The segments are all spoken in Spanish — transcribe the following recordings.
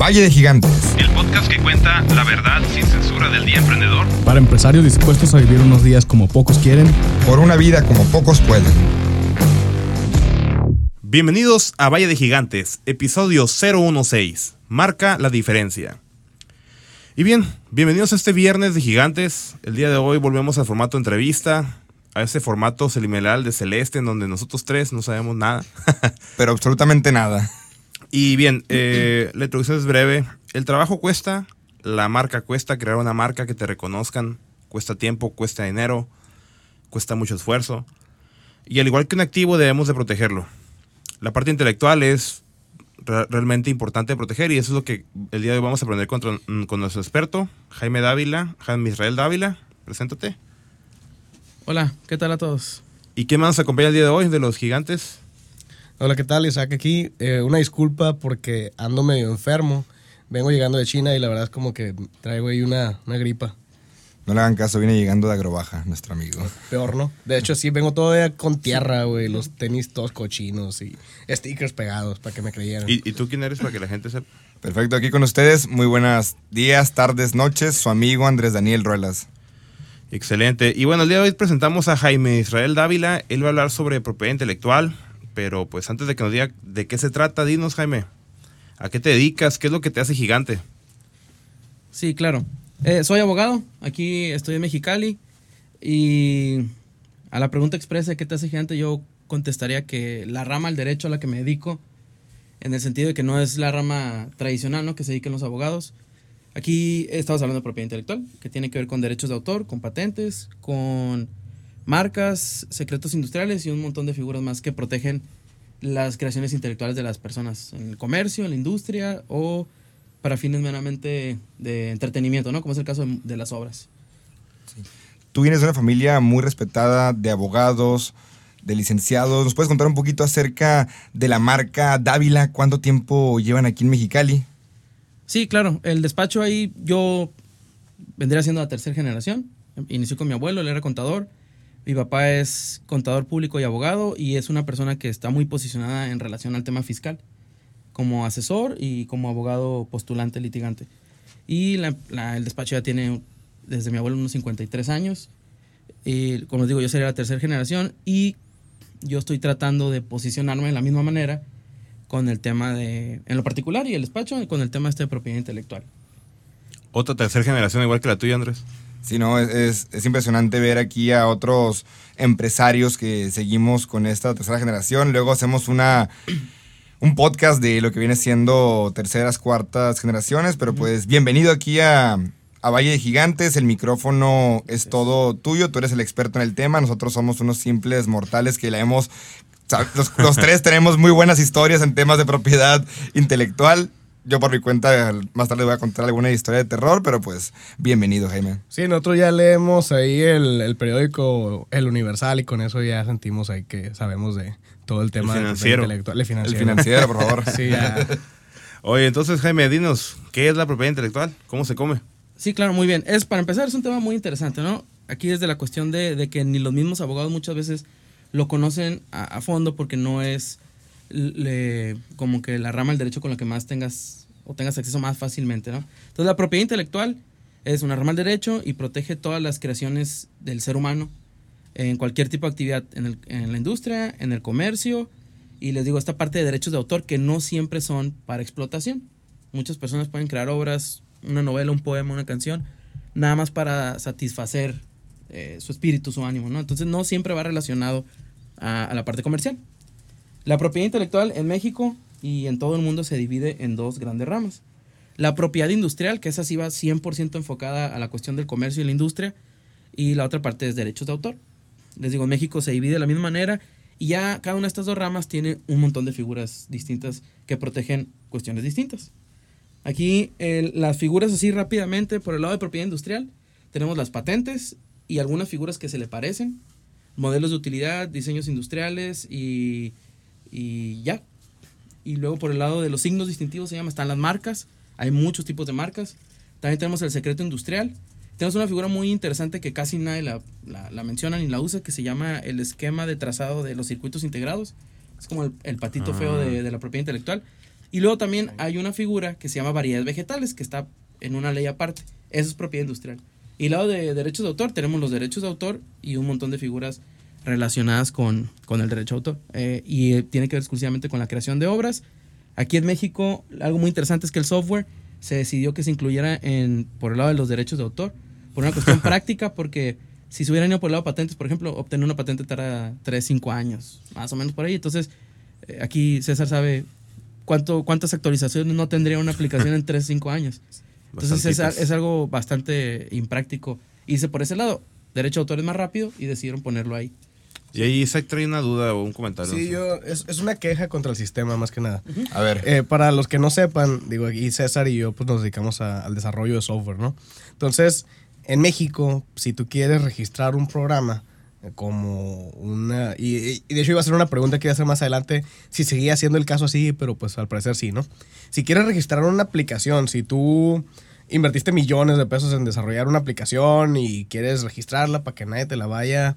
Valle de Gigantes. El podcast que cuenta la verdad sin censura del día emprendedor. Para empresarios dispuestos a vivir unos días como pocos quieren. Por una vida como pocos pueden. Bienvenidos a Valle de Gigantes, episodio 016. Marca la diferencia. Y bien, bienvenidos a este viernes de Gigantes. El día de hoy volvemos al formato entrevista, a ese formato selimelal de Celeste, en donde nosotros tres no sabemos nada. Pero absolutamente nada. Y bien, eh, la introducción es breve. El trabajo cuesta, la marca cuesta, crear una marca que te reconozcan, cuesta tiempo, cuesta dinero, cuesta mucho esfuerzo. Y al igual que un activo debemos de protegerlo. La parte intelectual es re- realmente importante de proteger y eso es lo que el día de hoy vamos a aprender con, con nuestro experto, Jaime Dávila, Jaime Israel Dávila. Preséntate. Hola, ¿qué tal a todos? ¿Y qué más nos acompaña el día de hoy de los gigantes? Hola, ¿qué tal? Isaac aquí. Eh, una disculpa porque ando medio enfermo. Vengo llegando de China y la verdad es como que traigo ahí una, una gripa. No le hagan caso, viene llegando de Agrobaja, nuestro amigo. Peor, ¿no? De hecho, sí, vengo todavía con tierra, güey. Los tenis todos cochinos y stickers pegados para que me creyeran. ¿Y, y tú quién eres para que la gente sepa? Perfecto, aquí con ustedes. Muy buenos días, tardes, noches. Su amigo Andrés Daniel Ruelas. Excelente. Y bueno, el día de hoy presentamos a Jaime Israel Dávila. Él va a hablar sobre propiedad intelectual. Pero pues antes de que nos diga de qué se trata, dinos, Jaime. ¿A qué te dedicas? ¿Qué es lo que te hace gigante? Sí, claro. Eh, soy abogado, aquí estoy en Mexicali y a la pregunta expresa de qué te hace gigante yo contestaría que la rama al derecho a la que me dedico, en el sentido de que no es la rama tradicional ¿no? que se dediquen los abogados. Aquí estamos hablando de propiedad intelectual, que tiene que ver con derechos de autor, con patentes, con marcas, secretos industriales y un montón de figuras más que protegen las creaciones intelectuales de las personas en el comercio, en la industria o para fines meramente de entretenimiento, ¿no? Como es el caso de, de las obras. Tú vienes de una familia muy respetada de abogados, de licenciados. ¿Nos puedes contar un poquito acerca de la marca Dávila? ¿Cuánto tiempo llevan aquí en Mexicali? Sí, claro. El despacho ahí yo vendría siendo la tercera generación. Inició con mi abuelo, él era contador. Mi papá es contador público y abogado y es una persona que está muy posicionada en relación al tema fiscal, como asesor y como abogado postulante litigante. Y la- la- el despacho ya tiene desde mi abuelo unos 53 años. Y como digo, yo sería la tercera generación y yo estoy tratando de posicionarme de la misma manera con el tema de, en lo particular y el despacho, con el tema este de propiedad intelectual. Otra tercera generación igual que la tuya, Andrés. Sí, no, es, es- es impresionante ver aquí a otros empresarios que seguimos con esta tercera generación. Luego hacemos una un podcast de lo que viene siendo terceras, cuartas generaciones, pero pues bienvenido aquí a, a Valle de Gigantes. El micrófono es todo tuyo, tú eres el experto en el tema, nosotros somos unos simples mortales que la hemos... los tres tenemos muy buenas historias en temas de propiedad intelectual. Yo por mi cuenta más tarde voy a contar alguna historia de terror, pero pues bienvenido, Jaime. Sí, nosotros ya leemos ahí el, el periódico El Universal y con eso ya sentimos ahí que sabemos de todo el tema El financiero. intelectual. El El financiero. financiero, por favor. Sí, ya. Oye, entonces, Jaime, dinos, ¿qué es la propiedad intelectual? ¿Cómo se come? Sí, claro, muy bien. Es, para empezar, es un tema muy interesante, ¿no? Aquí desde la cuestión de, de que ni los mismos abogados muchas veces lo conocen a, a fondo porque no es le- como que la rama del derecho con la que más tengas o tengas acceso más fácilmente, ¿no? Entonces, la propiedad intelectual es una rama del derecho y protege todas las creaciones del ser humano en cualquier tipo de actividad, en, el- en la industria, en el comercio, y les digo, esta parte de derechos de autor que no siempre son para explotación. Muchas personas pueden crear obras, una novela, un poema, una canción, nada más para satisfacer eh, su espíritu, su ánimo, ¿no? Entonces no siempre va relacionado a, a la parte comercial. La propiedad intelectual en México y en todo el mundo se divide en dos grandes ramas. La propiedad industrial, que esa sí va 100% enfocada a la cuestión del comercio y la industria, y la otra parte es derechos de autor. Les digo, México se divide de la misma manera y ya cada una de estas dos ramas tiene un montón de figuras distintas que protegen cuestiones distintas. Aquí las figuras así rápidamente, por el lado de propiedad industrial, tenemos las patentes y algunas figuras que se le parecen, modelos de utilidad, diseños industriales y, y ya. Y luego por el lado de los signos distintivos se llama, están las marcas, hay muchos tipos de marcas. También tenemos el secreto industrial. Tenemos una figura muy interesante que casi nadie la, la- la menciona ni la usa, que se llama el esquema de trazado de los circuitos integrados. Es como el, el patito Ah. feo de, de la propiedad intelectual. Y luego también hay una figura que se llama variedades vegetales, que está en una ley aparte. Eso es propiedad industrial. Y lado de derechos de autor tenemos los derechos de autor y un montón de figuras relacionadas con, con el derecho de autor. Eh, y tiene que ver exclusivamente con la creación de obras. Aquí en México, algo muy interesante es que el software se decidió que se incluyera en, por el lado de los derechos de autor, por una cuestión práctica, porque si se hubieran ido por el lado de patentes, por ejemplo, obtener una patente tarda 3, 5 años, más o menos por ahí. Entonces, eh, aquí César sabe cuánto, cuántas actualizaciones no tendría una aplicación en 3, 5 años. Entonces es, es algo bastante impráctico. Hice por ese lado, derecho de autor es más rápido y decidieron ponerlo ahí. Y ahí Isaac trae una duda o un comentario. Sí, yo, es, es una queja contra el sistema más que nada. A ver. Eh, para los que no sepan, digo, aquí César y yo pues nos dedicamos a- al desarrollo de software, ¿no? Entonces, en México, si tú quieres registrar un programa eh, como una... Y, y de hecho iba a hacer una pregunta que iba a hacer más adelante, si seguía siendo el caso así, pero pues al parecer sí, ¿no? Si quieres registrar una aplicación, si tú invertiste millones de pesos en desarrollar una aplicación y quieres registrarla para que nadie te la vaya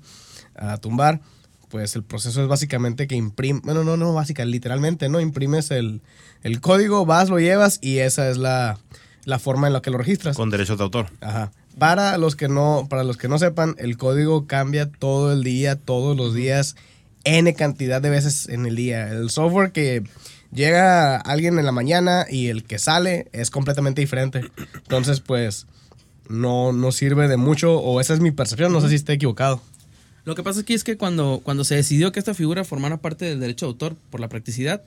a tumbar, pues el proceso es básicamente que imprimes, bueno, no, no, básica, literalmente, ¿no? Imprimes el, el código, vas, lo llevas y esa es la, la forma en la que lo registras. Con derechos de autor. Ajá. Para los que no, para los que no sepan, el código cambia todo el día, todos los días, n cantidad de veces en el día. El software que llega alguien en la mañana y el que sale es completamente diferente. Entonces, pues, no, no sirve de mucho, o esa es mi percepción, no sé si esté equivocado. Lo que pasa aquí es que cuando, cuando se decidió que esta figura formara parte del derecho de autor por la practicidad,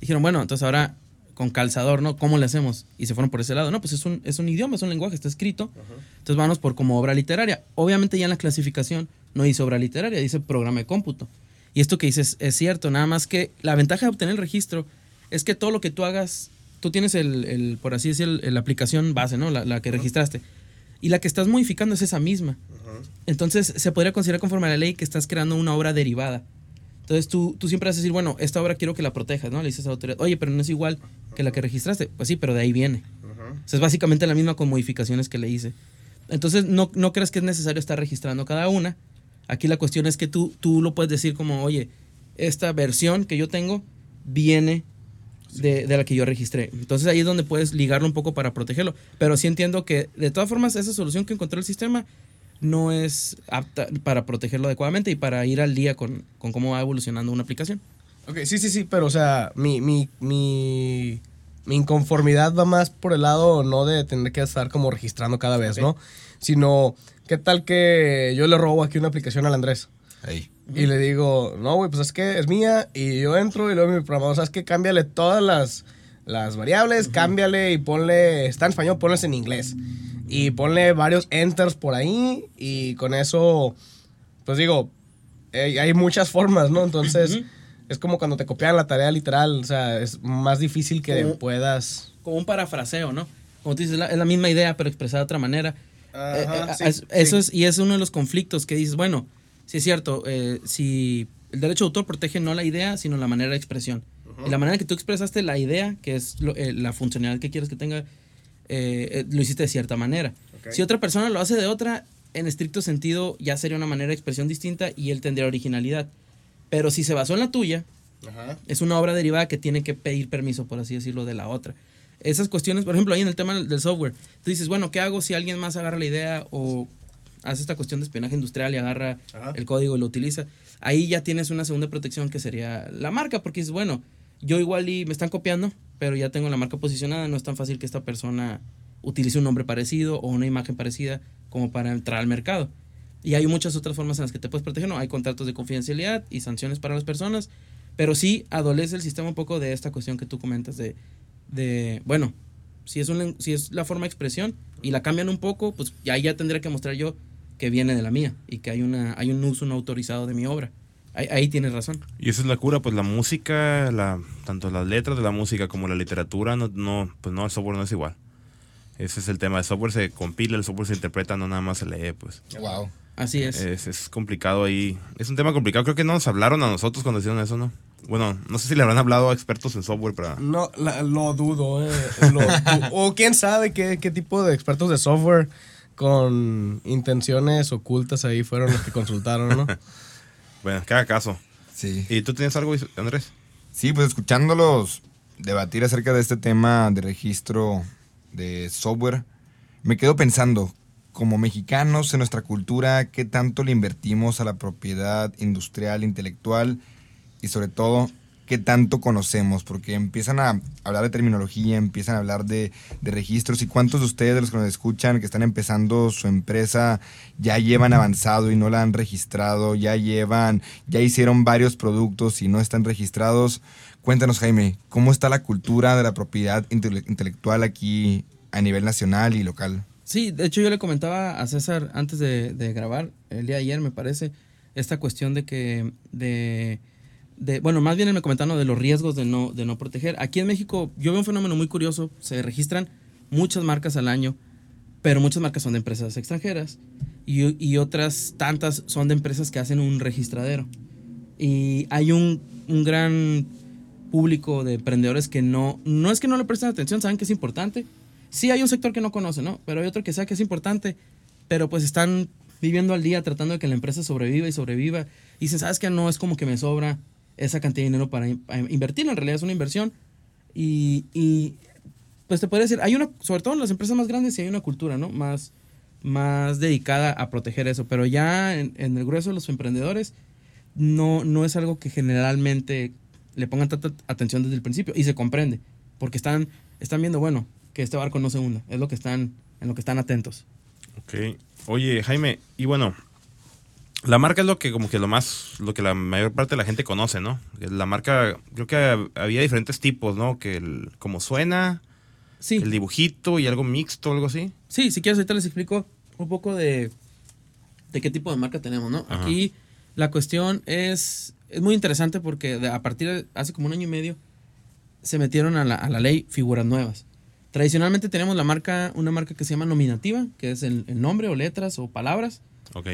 dijeron, bueno, entonces ahora con calzador, ¿no? ¿Cómo le hacemos? Y se fueron por ese lado. No, pues es un, es un idioma, es un lenguaje, está escrito. Entonces vamos por como obra literaria. Obviamente ya en la clasificación no dice obra literaria, dice programa de cómputo. Y esto que dices es cierto, nada más que la ventaja de obtener el registro es que todo lo que tú hagas, tú tienes el, el, por así decir, la aplicación base, ¿no? La, la que registraste. Y la que estás modificando es esa misma. Entonces se podría considerar conforme a la ley que estás creando una obra derivada. Entonces tú, tú siempre vas a decir, bueno, esta obra quiero que la protejas, ¿no? Le dices a la autoridad, oye, pero no es igual que la que registraste. Pues sí, pero de ahí viene. O sea, es básicamente la misma con modificaciones que le hice. Entonces no, no creas que es necesario estar registrando cada una. Aquí la cuestión es que tú, tú lo puedes decir como, oye, esta versión que yo tengo viene de, de la que yo registré. Entonces ahí es donde puedes ligarlo un poco para protegerlo. Pero sí entiendo que de todas formas esa solución que encontró el sistema no es apta para protegerlo adecuadamente y para ir al día con, con cómo va evolucionando una aplicación. Ok, sí, sí, sí, pero o sea, mi, mi, mi, mi inconformidad va más por el lado no de tener que estar como registrando cada vez, ¿no? Sino, ¿qué tal que yo le robo aquí una aplicación al Andrés? Y le digo, no, güey, pues es que es mía. Y yo entro y luego mi programador, ¿sabes qué? Cámbiale todas las, las variables, cámbiale y ponle, está en español, ponles en inglés. Y ponle varios enters por ahí y con eso, pues digo, eh, hay muchas formas, ¿no? Entonces, es como cuando te copian la tarea literal, o sea, es más difícil que Como- puedas... Como un parafraseo, ¿no? Como tú dices, la- es la misma idea pero expresada de otra manera. Ajá, Eh, eh, sí, es- sí. Eso es, y es uno de los conflictos que dices, bueno, sí es cierto, eh, si el derecho de autor protege no la idea, sino la manera de expresión. Y la manera que tú expresaste la idea, que es lo- eh, la funcionalidad que quieres que tenga, eh, lo hiciste de cierta manera. Si otra persona lo hace de otra, en estricto sentido ya sería una manera de expresión distinta y él tendría originalidad. Pero si se basó en la tuya, es una obra derivada que tiene que pedir permiso, por así decirlo, de la otra. Esas cuestiones, por ejemplo, ahí en el tema del software, tú dices, bueno, ¿qué hago si alguien más agarra la idea o hace esta cuestión de espionaje industrial y agarra Ajá. el código y lo utiliza? Ahí ya tienes una segunda protección que sería la marca, porque dices, bueno, yo igual y me están copiando, pero ya tengo la marca posicionada, no es tan fácil que esta persona utilice un nombre parecido o una imagen parecida como para entrar al mercado. Y hay muchas otras formas en las que te puedes proteger, ¿no? Hay contratos de confidencialidad y sanciones para las personas, pero sí adolece el sistema un poco de esta cuestión que tú comentas de, de bueno, si es, un, si es la forma de expresión y la cambian un poco, pues ya, ya tendré que mostrar yo que viene de la mía y que hay, una, hay un uso no autorizado de mi obra. Ahí, ahí tienes razón. Y esa es la cura, pues la música, la, tanto las letras de la música como la literatura, no, no, pues no, el software no es igual. Ese es el tema, el software se compila, el software se interpreta, no nada más se lee, pues. Wow. Así es. Es, es complicado ahí. Es un tema complicado, creo que no nos hablaron a nosotros cuando hicieron eso, ¿no? Bueno, no sé si le habrán hablado a expertos en software, pero... No, la- lo dudo, eh. Lo o quién sabe qué, qué tipo de expertos de software con intenciones ocultas ahí fueron los que consultaron, ¿no? Bueno, que haga caso. Sí. ¿Y tú tienes algo, Andrés? Sí, pues escuchándolos, debatir acerca de este tema de registro de software, me quedo pensando, como mexicanos en nuestra cultura, ¿qué tanto le invertimos a la propiedad industrial, intelectual y sobre todo qué tanto conocemos, porque empiezan a hablar de terminología, empiezan a hablar de, registros y cuántos de ustedes, de los que nos escuchan, que están empezando su empresa, ya llevan avanzado y no la han registrado, ya llevan, ya hicieron varios productos y no están registrados. Cuéntanos, Jaime, ¿cómo está la cultura de la propiedad intele intelectual aquí a nivel nacional y local? Sí, de hecho yo le comentaba a César antes de, grabar, el día de ayer me parece, esta cuestión de que... bueno, más bien me comentaron de los riesgos de no, de no proteger. Aquí en México yo veo un fenómeno muy curioso, se registran muchas marcas al año, pero muchas marcas son de empresas extranjeras y, y otras tantas son de empresas que hacen un registradero. Y hay un, un, gran público de emprendedores que no, no es que no le presten atención, saben que es importante. Sí hay un sector que no conoce, ¿no? Pero hay otro que sabe que es importante, pero pues están viviendo al día tratando de que la empresa sobreviva y sobreviva. Y dicen, ¿sabes que No es como que me sobra esa cantidad de dinero para, invertir. En realidad es una inversión. Y, pues te podría decir, hay una, sobre todo en las empresas más grandes, sí hay una cultura, ¿no? Más, más dedicada a proteger eso. Pero ya en, el grueso de los emprendedores, no, no es algo que generalmente le pongan tanta atención desde el principio. Y se comprende. Porque están, están viendo, bueno, que este barco no se hunda. Es lo que están, en lo que están atentos. Ok. Oye, Jaime, y bueno, la marca es lo que como que lo más, lo que la mayor parte de la gente conoce, ¿no? La marca, creo que había diferentes tipos, ¿no? Que el, como suena, sí. el dibujito y algo mixto, algo así. Sí, si quieres ahorita les explico un poco de, de qué tipo de marca tenemos, ¿no? Aquí la cuestión es, es muy interesante porque a partir de hace como un año y medio se metieron a la, a la ley figuras nuevas. Tradicionalmente tenemos la marca, una marca que se llama nominativa, que es el, el nombre o letras o palabras. Ok.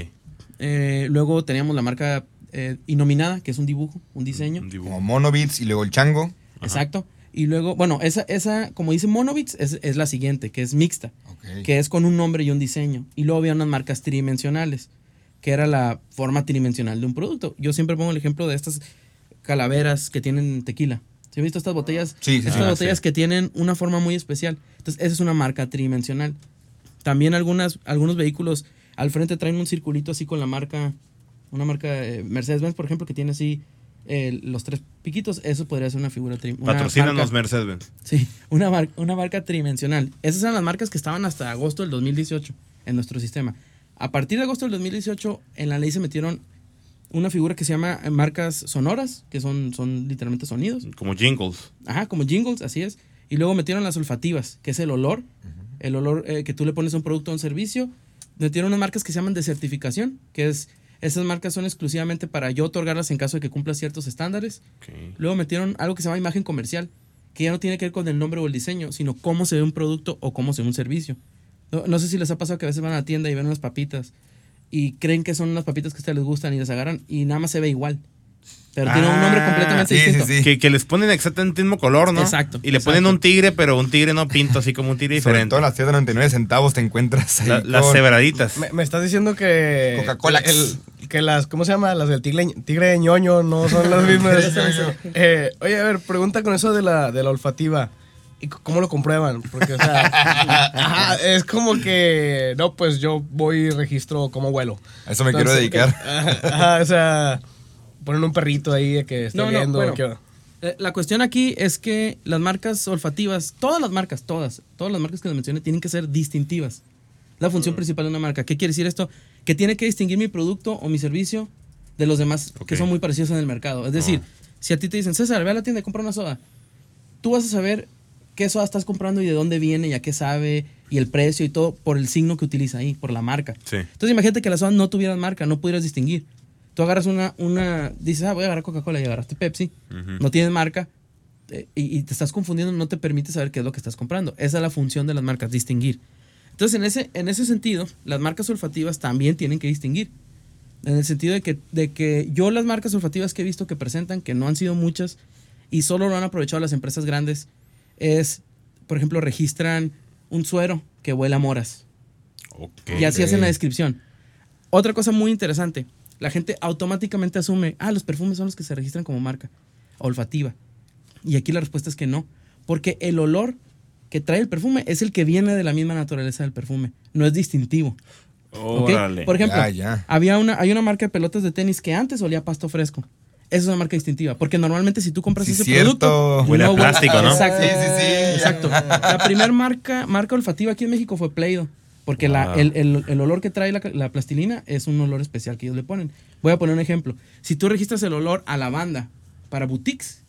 Eh, luego teníamos la marca eh, Inominada, que es un dibujo, un diseño. Como Monobits y luego el chango. Exacto. Y luego, bueno, esa, esa como dice Monobits, es, es la siguiente, que es mixta, que es con un nombre y un diseño. Y luego había unas marcas tridimensionales, que era la forma tridimensional de un producto. Yo siempre pongo el ejemplo de estas calaveras que tienen tequila. ¿Se han visto estas botellas? Sí, estas ah, botellas que tienen una forma muy especial. Entonces, esa es una marca tridimensional. También algunas, algunos vehículos al frente traen un circulito así con la marca, una marca eh, Mercedes-Benz, por ejemplo, que tiene así eh, los tres piquitos. Eso podría ser una figura tridimensional. Patrocínanos Mercedes-Benz. Sí, una, una marca tridimensional. Esas eran las marcas que estaban hasta agosto del 2018 en nuestro sistema. A partir de agosto del 2018, en la ley se metieron una figura que se llama eh, marcas sonoras, que son, son literalmente sonidos. Como jingles. Ajá, como jingles, así es. Y luego metieron las olfativas, que es el olor. El olor que tú le pones a un producto o un servicio tiene unas marcas que se llaman de certificación, que es esas marcas son exclusivamente para yo otorgarlas en caso de que cumpla ciertos estándares. Luego metieron algo que se llama imagen comercial, que ya no tiene que ver con el nombre o el diseño, sino cómo se ve un producto o cómo se ve un servicio. No, sé si les ha pasado que a veces van a la tienda y ven unas papitas y creen que son unas papitas que a ustedes les gustan y las agarran y nada más se ve igual. Pero tiene un nombre ah, completamente distinto. Que, les ponen exactamente el mismo color, ¿no? Exacto. Y le ponen un tigre, pero un tigre no pinto así como un tigre diferente. Sobre todo las 99 centavos te encuentras ahí Las cebraditas. Me, estás diciendo que... Coca-Cola. Que las, ¿cómo se llama? Las del tigre, tigre de ñoño no son las mismas. eh, oye, a ver, pregunta con eso de la, de la olfativa. ¿Y cómo lo comprueban? Porque, o sea, es como que, no, pues yo voy y registro cómo vuelo. A eso me quiero dedicar. Ajá, o sea ponen un perrito ahí que está viendo. Eh, la cuestión aquí es que las marcas olfativas, todas las marcas, todas, todas las marcas que les mencioné, tienen que ser distintivas. La función mm. principal de una marca. ¿Qué quiere decir esto? Que tiene que distinguir mi producto o mi servicio de los demás que son muy parecidos en el mercado. Es decir, ah. si a ti te dicen, César, ve a la tienda y compra una soda, tú vas a saber qué soda estás comprando y de dónde viene y a qué sabe y el precio y todo por el signo que utiliza ahí, por la marca. Entonces imagínate que las sodas no tuvieran marca, no pudieras distinguir. Tú agarras una, una dices, ah, voy a agarrar Coca-Cola y agarraste Pepsi, no tienes marca eh, y, te estás confundiendo, no te permite saber qué es lo que estás comprando. Esa es la función de las marcas, distinguir. Entonces, en ese, en ese sentido, las marcas olfativas también tienen que distinguir. En el sentido de que, de que yo las marcas olfativas que he visto que presentan, que no han sido muchas y solo lo han aprovechado las empresas grandes, es, por ejemplo, registran un suero que huele a moras. Y así hacen la descripción. Otra cosa muy interesante, la gente automáticamente asume, ah, los perfumes son los que se registran como marca olfativa. Y aquí la respuesta es que no. Porque el olor que trae el perfume es el que viene de la misma naturaleza del perfume. No es distintivo. Por ejemplo, Ya, ya. Había una, hay una marca de pelotas de tenis que antes olía a pasto fresco. Esa es una marca distintiva. Porque normalmente si tú compras Sí, ese cierto. producto. Huele a plástico, ¿no? Exacto. Sí, sí, sí. Exacto. La primera marca, marca olfativa aquí en México fue Play-Doh. Porque la- Wow. el, el- el olor que trae la, la plastilina es un olor especial que ellos le ponen. Voy a poner un ejemplo. Si tú registras el olor a lavanda para boutiques,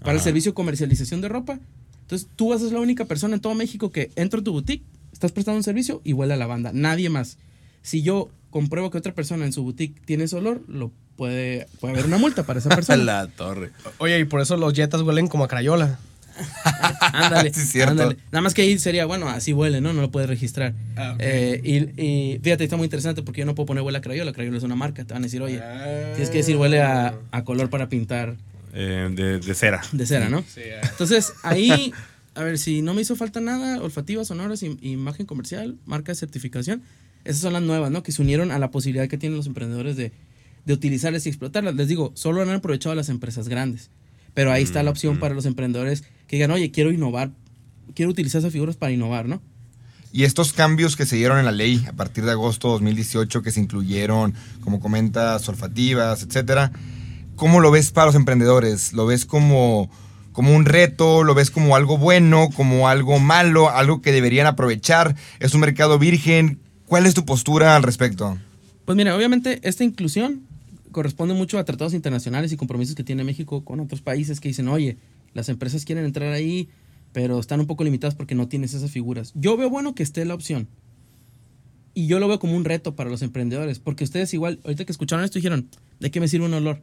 para el servicio de comercialización de ropa, entonces tú vas a ser la única persona en todo México que entra a tu boutique, estás prestando un servicio y huele a lavanda. Nadie más. Si yo compruebo que otra persona en su boutique tiene ese olor, lo puede, puede haber una multa para esa persona. La torre. Oye, y por eso los Jetas huelen como a Crayola. Ándale, Sí, es cierto. ándale. Nada más que ahí sería, bueno, así huele, ¿no? No lo puedes registrar. Ah. Eh, y, y fíjate, está muy interesante porque yo no puedo poner huele a Crayola. Crayola es una marca. Te van a decir, oye, tienes que decir huele a, a color para pintar Eh, de, de cera. de cera, ¿no? Sí, ah. Entonces, ahí, a ver, si no me hizo falta nada, olfativas, sonoras, im- imagen comercial, marca de certificación, esas son las nuevas, ¿no? Que se unieron a la posibilidad que tienen los emprendedores de, de utilizarlas y explotarlas. Les digo, solo han aprovechado las empresas grandes. Pero ahí está la opción para los emprendedores que digan, oye, quiero innovar, quiero utilizar esas figuras para innovar, ¿no? Y estos cambios que se dieron en la ley a partir de agosto de 2018, que se incluyeron, como comentas, olfativas, etcétera, ¿cómo lo ves para los emprendedores? ¿Lo ves como, como un reto? ¿Lo ves como algo bueno? ¿Como algo malo? ¿Algo que deberían aprovechar? ¿Es un mercado virgen? ¿Cuál es tu postura al respecto? Pues mira, obviamente esta inclusión corresponde mucho a tratados internacionales y compromisos que tiene México con otros países que dicen, oye, las empresas quieren entrar ahí, pero están un poco limitadas porque no tienes esas figuras. Yo veo bueno que esté la opción. Y yo lo veo como un reto para los emprendedores, porque ustedes igual, ahorita que escucharon esto, dijeron, ¿de qué me sirve un olor?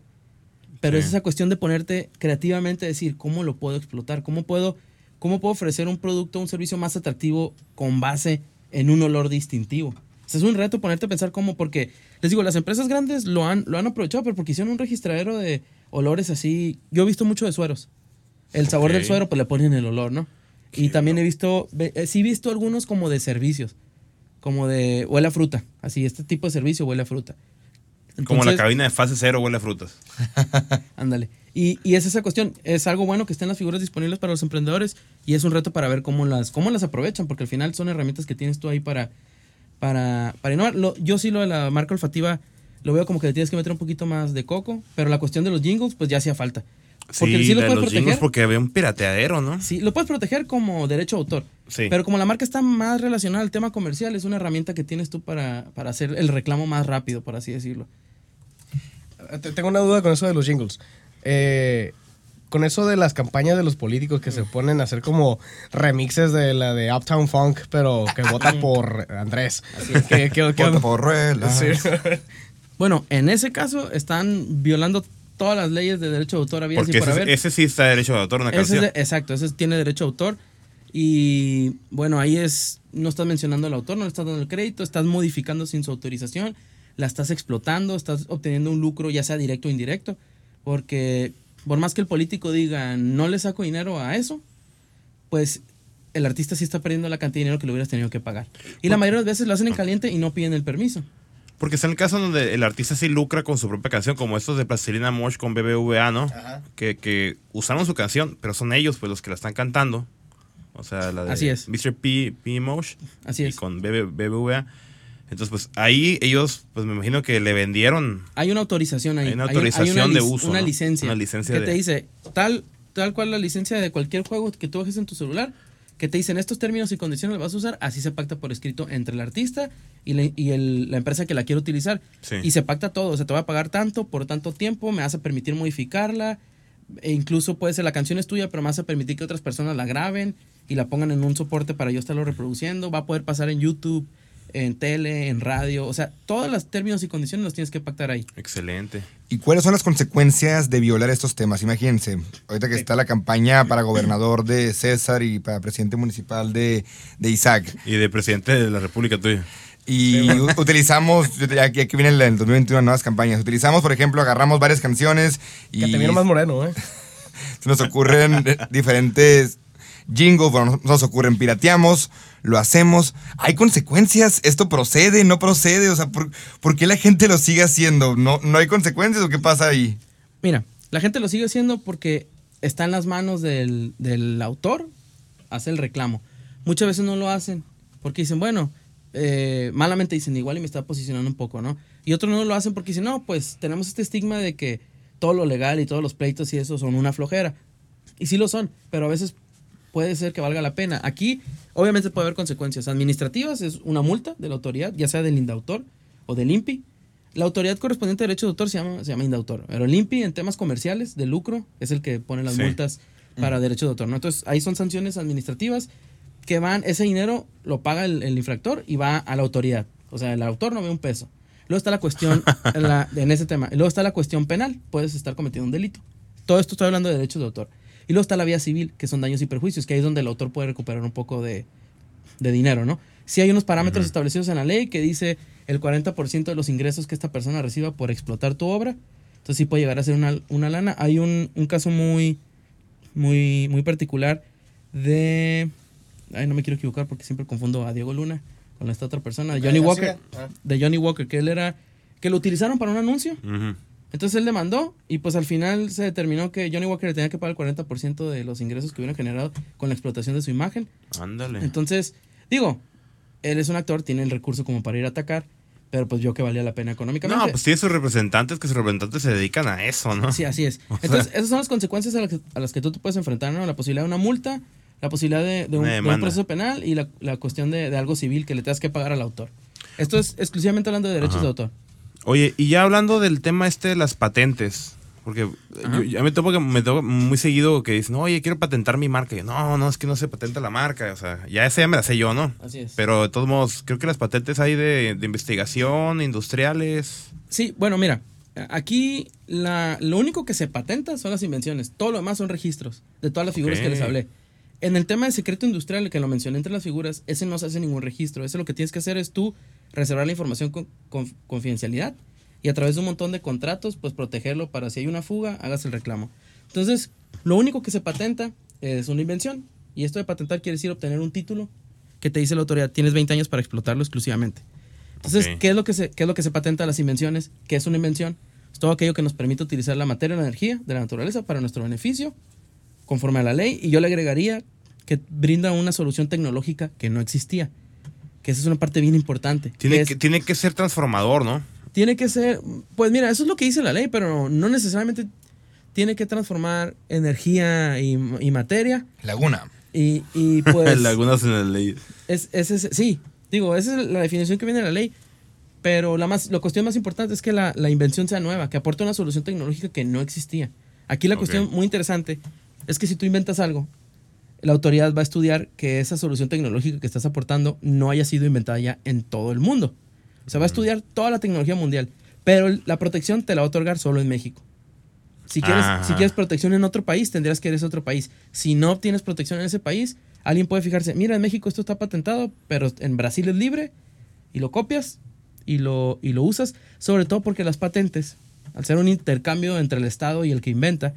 Pero Sí. es esa cuestión de ponerte creativamente, decir, ¿cómo lo puedo explotar? ¿Cómo puedo, ¿Cómo puedo ofrecer un producto, un servicio más atractivo con base en un olor distintivo? O sea, es un reto ponerte a pensar cómo, porque les digo, las empresas grandes lo han, lo han aprovechado, pero porque hicieron un registradero de olores así. Yo he visto mucho de sueros. El sabor del suero, pues le ponen el olor, ¿no? Y también he visto, eh, sí he visto algunos como de servicios, como de huele a fruta, así, este tipo de servicio huele a fruta. Como la cabina de fase cero huele a frutas. Ándale. Y, y es esa cuestión, es algo bueno que estén las figuras disponibles para los emprendedores y es un reto para ver cómo las, cómo las aprovechan, porque al final son herramientas que tienes tú ahí para, para, para innovar. Lo- yo sí lo de la marca olfativa lo veo como que le tienes que meter un poquito más de coco, pero la cuestión de los jingles, pues ya hacía falta. Porque sí, sí lo de puedes los jingles proteger. porque había un pirateadero, ¿no? Sí, lo puedes proteger como derecho a autor. Sí. Pero como la marca está más relacionada al tema comercial, es una herramienta que tienes tú para, para hacer el reclamo más rápido, por así decirlo. Te- Tengo una duda con eso de los jingles. Eh, con eso de las campañas de los políticos que se ponen a hacer como remixes de la de Uptown Funk, pero que vota por Andrés. ¿Qué- qué- qué- Vota por Ruela. Sí. Bueno, en ese caso están violando todas las leyes de derecho de autor había Porque por ese, haber. ese sí está derecho de autor, una Ese es canción. de- exacto, ese tiene derecho a autor. Y bueno, ahí es, no estás mencionando al autor, no le estás dando el crédito, estás modificando sin su autorización, la estás explotando, estás obteniendo un lucro ya sea directo o indirecto. Porque por más que el político diga, no le saco dinero a eso, pues el artista sí está perdiendo la cantidad de dinero que le hubieras tenido que pagar. Y la mayoría de las veces lo hacen en caliente y no piden el permiso. Porque está en el caso donde el artista sí lucra con su propia canción, como estos de Plastilina Mosh con BBVA, ¿no? Ajá. Que, que usaron su canción, pero son ellos pues los que la están cantando. O sea, la de Así es. Mr. P, P Mosh Así y es. con BB BBVA. Entonces, pues ahí ellos, pues me imagino que le vendieron Hay una autorización ahí. Hay una autorización de lic- uso, Una ¿no? licencia. Una licencia que de- te dice, tal, tal cual la licencia de cualquier juego que tú bajes en tu celular, que te dicen estos términos y condiciones los vas a usar, así se pacta por escrito entre el artista y, la, y el- la empresa que la quiere utilizar. Sí. Y se pacta todo, o sea, te va a pagar tanto por tanto tiempo, me vas a permitir modificarla, e incluso puede ser la canción es tuya, pero me vas a permitir que otras personas la graben y la pongan en un soporte para yo estarlo reproduciendo, va a poder pasar en YouTube, en tele, en radio, o sea, todos los términos y condiciones los tienes que pactar ahí. Excelente. ¿Y cuáles son las consecuencias de violar estos temas? Imagínense, ahorita que está la campaña para gobernador de César y para presidente municipal de, de Isaac. Y de presidente de la República tuya. Y utilizamos, aquí, aquí viene el, el 2021 nuevas campañas. Utilizamos, por ejemplo, agarramos varias canciones y Que te vieron más moreno, ¿eh? se nos ocurren eh, diferentes jingles, bueno, nos ocurren, pirateamos, lo hacemos. ¿Hay consecuencias? ¿Esto procede? ¿No procede? O sea, ¿por, qué la gente lo sigue haciendo? ¿No, ¿No hay consecuencias o qué pasa ahí? Mira, la gente lo sigue haciendo porque está en las manos del, del autor hacer el reclamo. Muchas veces no lo hacen porque dicen, bueno, eh, malamente dicen, igual y me está posicionando un poco, ¿no? Y otros no lo hacen porque dicen, no, pues tenemos este estigma de que todo lo legal y todos los pleitos y eso son una flojera. Y sí lo son, pero a veces puede ser que valga la pena. Aquí, obviamente, puede haber consecuencias administrativas, es una multa de la autoridad, ya sea del indautor o del INPI. La autoridad correspondiente a derecho de autor se llama, se llama indautor, pero el INPI en temas comerciales, de lucro, es el que pone las Sí. multas para derecho de autor. ¿no? Entonces, ahí son sanciones administrativas que van, ese dinero lo paga el, el infractor y va a la autoridad. O sea, el autor no ve un peso. Luego está la cuestión en, la- en ese tema. Luego está la cuestión penal. Puedes estar cometiendo un delito. Todo esto estoy hablando de derechos de autor. Y luego está la vía civil, que son daños y perjuicios, que ahí es donde el autor puede recuperar un poco de, de dinero, ¿no? Si hay unos parámetros establecidos en la ley que dice el 40% de los ingresos que esta persona reciba por explotar tu obra, entonces sí puede llegar a ser una, una lana. Hay un, un caso muy, muy, muy particular de... Ay, no me quiero equivocar porque siempre confundo a Diego Luna con esta otra persona, de Johnny sí, Walker. ah. De Johnny Walker, que él era... Que lo utilizaron para un anuncio. Entonces él demandó y pues al final se determinó que Johnny Walker le tenía que pagar el 40% de los ingresos que hubieran generado con la explotación de su imagen. Ándale. Entonces, digo, él es un actor, tiene el recurso como para ir a atacar, pero pues vio que valía la pena económicamente. No, pues tiene sus representantes que sus representantes se dedican a eso, ¿no? Sí, así es. O sea- Entonces, esas son las consecuencias a las, que, a las que tú te puedes enfrentar, ¿no? La posibilidad de una multa, la posibilidad de, de un, de proceso penal y la, la cuestión de, de algo civil que le tengas que pagar al autor. Esto es exclusivamente hablando de derechos Ajá. de autor. Oye, y ya hablando del tema este de las patentes, porque yo, ya me topo que me topo muy seguido que dicen, oye, quiero patentar mi marca. Y yo, no, no, es que no se patenta la marca. O sea, ya esa ya me la sé yo, ¿no? Así es. Pero de todos modos, creo que las patentes hay de, de investigación, industriales. Sí, bueno, mira, aquí la, lo único que se patenta son las invenciones. Todo lo demás son registros de todas las figuras que les hablé. En el tema de secreto industrial, que lo mencioné entre las figuras, ese no se hace ningún registro. Ese lo que tienes que hacer es tú reservar la información con, con confidencialidad y a través de un montón de contratos, pues protegerlo para si hay una fuga, hagas el reclamo. Entonces, lo único que se patenta es una invención. Y esto de patentar quiere decir obtener un título que te dice la autoridad, tienes 20 años para explotarlo exclusivamente. Entonces, Ok. ¿qué, es lo que se, ¿qué es lo que se patenta a las invenciones? ¿Qué es una invención? Es todo aquello que nos permite utilizar la materia o la energía de la naturaleza para nuestro beneficio, conforme a la ley. Y yo le agregaría que brinda una solución tecnológica que no existía. Que esa es una parte bien importante. Tiene que es- que, tiene que ser transformador, ¿no? tiene que ser, pues mira, eso es lo que dice la ley, pero no necesariamente tiene que transformar energía y, y materia. Laguna. Y, y pues... Algunas en la ley. Es, es, es- sí, digo, esa es la definición que viene de la ley. Pero la, más, la cuestión más importante es que la, la invención sea nueva, que aporte una solución tecnológica que no existía. Aquí la cuestión muy interesante es que si tú inventas algo, la autoridad va a estudiar que esa solución tecnológica que estás aportando no haya sido inventada ya en todo el mundo. O sea, va a estudiar toda la tecnología mundial, pero la protección te la va a otorgar solo en México. Si quieres, Ajá. si quieres protección en otro país, tendrías que ir a ese otro país. Si no obtienes protección en ese país, alguien puede fijarse, mira, en México esto está patentado, pero en Brasil es libre, y lo copias y lo, y lo usas, sobre todo porque las patentes, al ser un intercambio entre el Estado y el que inventa,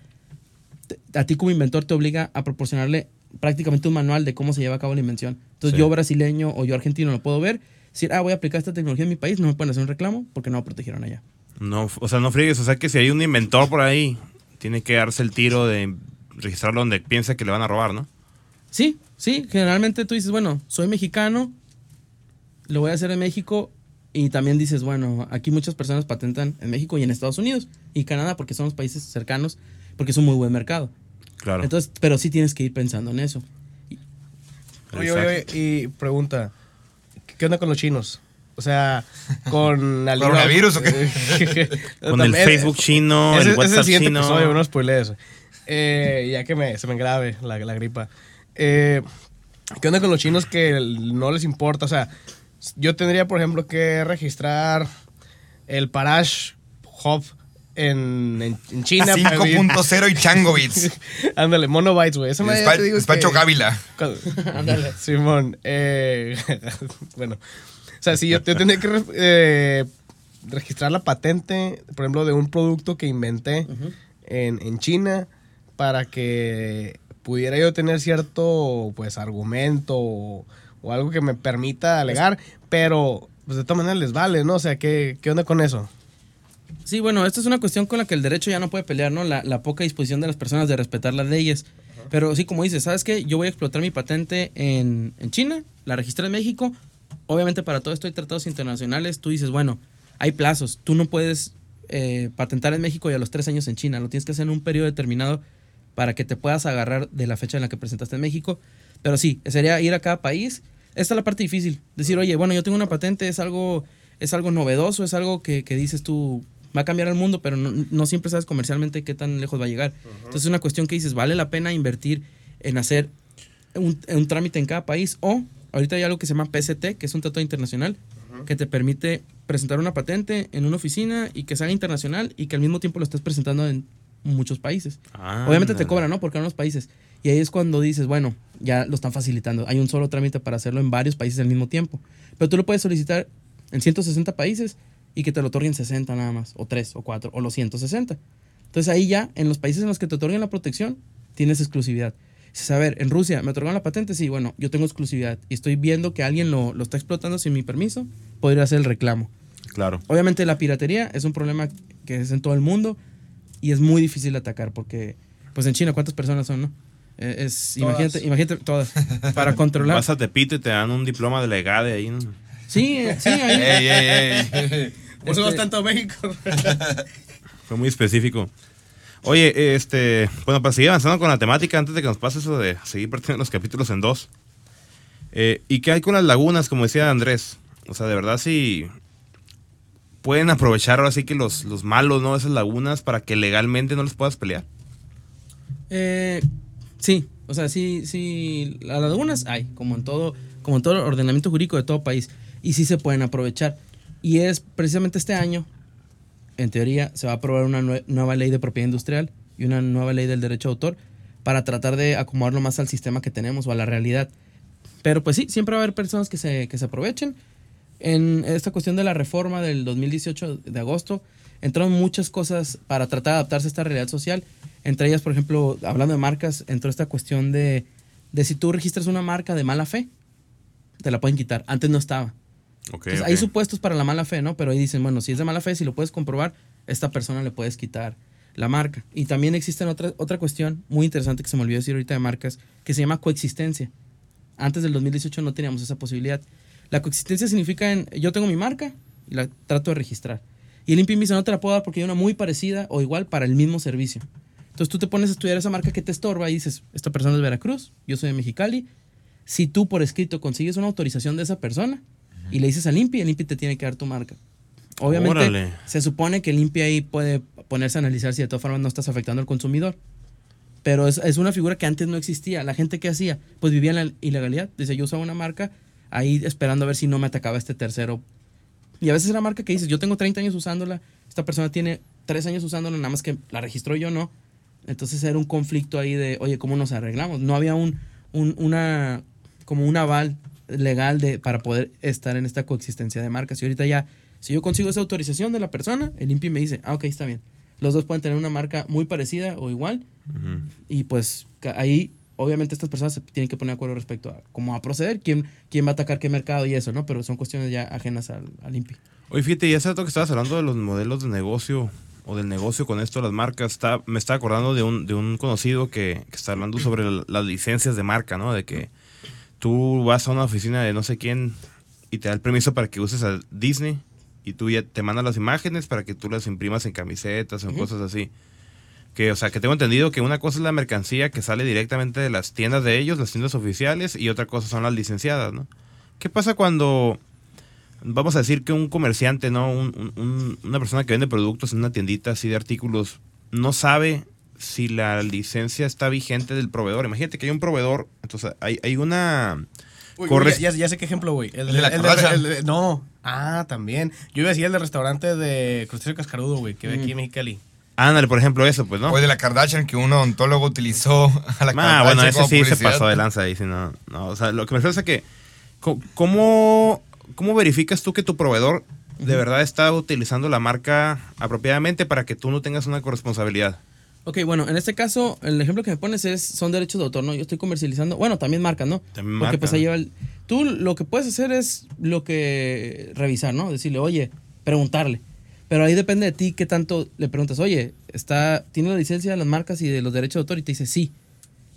te- a ti como inventor te obliga a proporcionarle prácticamente un manual de cómo se lleva a cabo la invención. Entonces Sí. yo brasileño o yo argentino lo puedo ver, decir, ah, voy a aplicar esta tecnología en mi país, no me pueden hacer un reclamo porque no lo protegieron allá. No, o sea, no friegues. O sea, que si hay un inventor por ahí, tiene que darse el tiro de registrarlo donde piensa que le van a robar, ¿no? Sí, sí, generalmente tú dices, bueno, soy mexicano, lo voy a hacer en México y también dices, bueno, aquí muchas personas patentan en México y en Estados Unidos y Canadá porque son los países cercanos, porque es un muy buen mercado. Claro. Entonces, pero sí tienes que ir pensando en eso. Oye, oye, oye, y pregunta, ¿qué onda con los chinos? O sea, con Alibaba- ¿Coronavirus o qué? Con el Facebook chino, ese, el es WhatsApp el siguiente chino. episodio, no spoilees. Eh, ya que me, se me grave la, la gripa. Eh, ¿Qué onda con los chinos que no les importa? O sea, yo tendría, por ejemplo, que registrar el Parash Hub en, en, en China. para vivir- 5.0 y Changovits. Ándale, monobytes, güey. Esa madre ya te digo Despacho que- Gávila. Ándale. Simón. eh, bueno. O sea, si yo, yo tendría que eh, registrar la patente, por ejemplo, de un producto que inventé en, en China para que pudiera yo tener cierto, pues, argumento o, o algo que me permita alegar, pero, pues, de todas maneras les vale, ¿no? O sea, ¿qué, qué onda con eso? Sí, bueno, esta es una cuestión con la que el derecho ya no puede pelear, ¿no? La, la poca disposición de las personas de respetar las leyes. Pero sí, como dices, ¿sabes qué? Yo voy a explotar mi patente en, en China, la registré en México. Obviamente para todo esto hay tratados internacionales. Tú dices, bueno, hay plazos. Tú no puedes eh, patentar en México y a los tres años en China. Lo tienes que hacer en un periodo determinado para que te puedas agarrar de la fecha en la que presentaste en México. Pero sí, sería ir a cada país. Esta es la parte difícil. Decir, oye, bueno, yo tengo una patente, es algo, es algo novedoso, es algo que, que dices tú, va a cambiar el mundo, pero no, no siempre sabes comercialmente qué tan lejos va a llegar. Entonces es una cuestión que dices, vale la pena invertir en hacer un, un trámite en cada país o ahorita hay algo que se llama PST, que es un tratado internacional, que te permite presentar una patente en una oficina y que sea internacional y que al mismo tiempo lo estés presentando en muchos países. Obviamente te cobran, ¿no? Porque en los países. Y ahí es cuando dices, bueno, ya lo están facilitando. Hay un solo trámite para hacerlo en varios países al mismo tiempo. Pero tú lo puedes solicitar en 160 países y que te lo otorguen 60 nada más, o 3, o 4, o los 160. Entonces ahí ya, en los países en los que te otorguen la protección, tienes exclusividad. Dices, a ver, en Rusia, ¿me otorgaron la patente? Sí, bueno, yo tengo exclusividad y estoy viendo que alguien lo, lo está explotando sin mi permiso, podría hacer el reclamo. Claro. Obviamente la piratería es un problema que es en todo el mundo y es muy difícil de atacar porque, pues en China, ¿cuántas personas son, no? Eh, Es, Todas. imagínate, imagínate todas. Para controlar. Vas a Tepito y te dan un diploma de legade ahí. ¿no? Sí, eh, sí, ahí. Ey, ey, ey. Por eso vas Este- tanto a México. Fue muy específico. Oye, este, bueno, para seguir avanzando con la temática, antes de que nos pase eso de seguir partiendo los capítulos en dos. eh, ¿Y qué hay con las lagunas, como decía Andrés? O sea, de verdad sí pueden aprovechar ahora sí que los, los malos, ¿no? Esas lagunas para que legalmente no les puedas pelear. Eh, sí, o sea, sí, sí, las lagunas hay, como en todo, como en todo el ordenamiento jurídico de todo país, y sí se pueden aprovechar. Y es precisamente este año, en teoría, se va a aprobar una nue- nueva ley de propiedad industrial y una nueva ley del derecho de autor para tratar de acomodarlo más al sistema que tenemos o a la realidad. Pero pues sí, siempre va a haber personas que se, que se aprovechen. En esta cuestión de la reforma del 2018 de agosto, entraron muchas cosas para tratar de adaptarse a esta realidad social. Entre ellas, por ejemplo, hablando de marcas, entró esta cuestión de, de si tú registras una marca de mala fe, te la pueden quitar. Antes no estaba. Ok. Entonces, Hay supuestos para la mala fe, ¿no? Pero ahí dicen, bueno, si es de mala fe, si lo puedes comprobar, esta persona le puedes quitar la marca. Y también existe otra, otra cuestión muy interesante que se me olvidó decir ahorita de marcas, que se llama coexistencia. Antes del 2018 no teníamos esa posibilidad. La coexistencia significa en, yo tengo mi marca y la trato de registrar. Y el INPI me dice, no te la puedo dar porque hay una muy parecida o igual para el mismo servicio. Entonces tú te pones a estudiar esa marca que te estorba y dices, esta persona es de Veracruz, yo soy de Mexicali. Si tú por escrito consigues una autorización de esa persona y le dices al INPI, el INPI te tiene que dar tu marca. Obviamente Órale. se supone que el INPI ahí puede ponerse a analizar si de todas formas no estás afectando al consumidor. Pero es, es una figura que antes no existía. La gente que hacía, pues vivía en la ilegalidad. Dice, yo usaba una marca ahí esperando a ver si no me atacaba este tercero. Y a veces era marca que dices, yo tengo 30 años usándola, esta persona tiene 3 años usándola, nada más que la registró yo no. Entonces era un conflicto ahí de, oye, ¿cómo nos arreglamos? No había un, un- una, como un aval legal de, para poder estar en esta coexistencia de marcas. Y ahorita ya, si yo consigo esa autorización de la persona, el INPI me dice, ah, ok, está bien. Los dos pueden tener una marca muy parecida o igual. Y pues ahí, obviamente, estas personas se tienen que poner de acuerdo respecto a cómo va a proceder, quién, quién va a atacar qué mercado y eso, ¿no? Pero son cuestiones ya ajenas al, al INPI. Oye, fíjate, ya hace rato que estabas hablando de los modelos de negocio o del negocio con esto de las marcas. Está, me estaba acordando de un, de un conocido que, que está hablando sobre las licencias de marca, ¿no? De que tú vas a una oficina de no sé quién y te da el permiso para que uses a Disney y tú ya te mandan las imágenes para que tú las imprimas en camisetas o en cosas así. Que, o sea, que tengo entendido que una cosa es la mercancía que sale directamente de las tiendas de ellos, las tiendas oficiales, y otra cosa son las licenciadas, ¿no? ¿Qué pasa cuando vamos a decir que un comerciante, ¿no? Un- una persona que vende productos en una tiendita así de artículos, no sabe si la licencia está vigente del proveedor. Imagínate que hay un proveedor, entonces hay, hay una... Uy, ya, sé qué ejemplo, güey. El de la Kardashian. el no. Ah, también. Yo iba a decir el del restaurante de Crustáceo Cascarudo, güey, que ve Mm. aquí en Mexicali. Ándale, por ejemplo, eso, pues, ¿no? O de la Kardashian que un odontólogo utilizó a la Ah, bueno, ese como sí se pasó de lanza ahí, sí, no, no, o sea, lo que me refiero es a que, ¿cómo, ¿cómo verificas tú que tu proveedor de verdad está utilizando la marca apropiadamente para que tú no tengas una corresponsabilidad? Ok, bueno, en este caso, el ejemplo que me pones es, son derechos de autor, ¿no? Yo estoy comercializando, bueno, también marcas, ¿no? También Porque marca, pues ahí va el... Tú lo que puedes hacer es lo que revisar, ¿no? Decirle, oye, preguntarle. Pero ahí depende de ti qué tanto le preguntas, oye, está, ¿tiene la licencia de las marcas y de los derechos de autor? Y te dice, sí.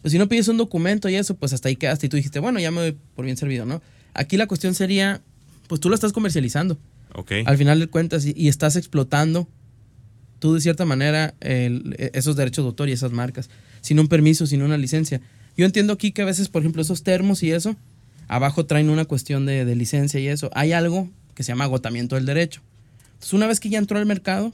Pues si no pides un documento y eso, pues hasta ahí quedaste y tú dijiste, bueno, ya me doy por bien servido, ¿no? Aquí la cuestión sería, pues tú lo estás comercializando. Ok. Al final de cuentas y, y estás explotando tú de cierta manera el- esos derechos de autor y esas marcas, sin un permiso, sin una licencia. Yo entiendo aquí que a veces, por ejemplo, esos termos y eso, abajo traen una cuestión de, de licencia y eso. Hay algo que se llama agotamiento del derecho. Entonces, una vez que ya entró al mercado,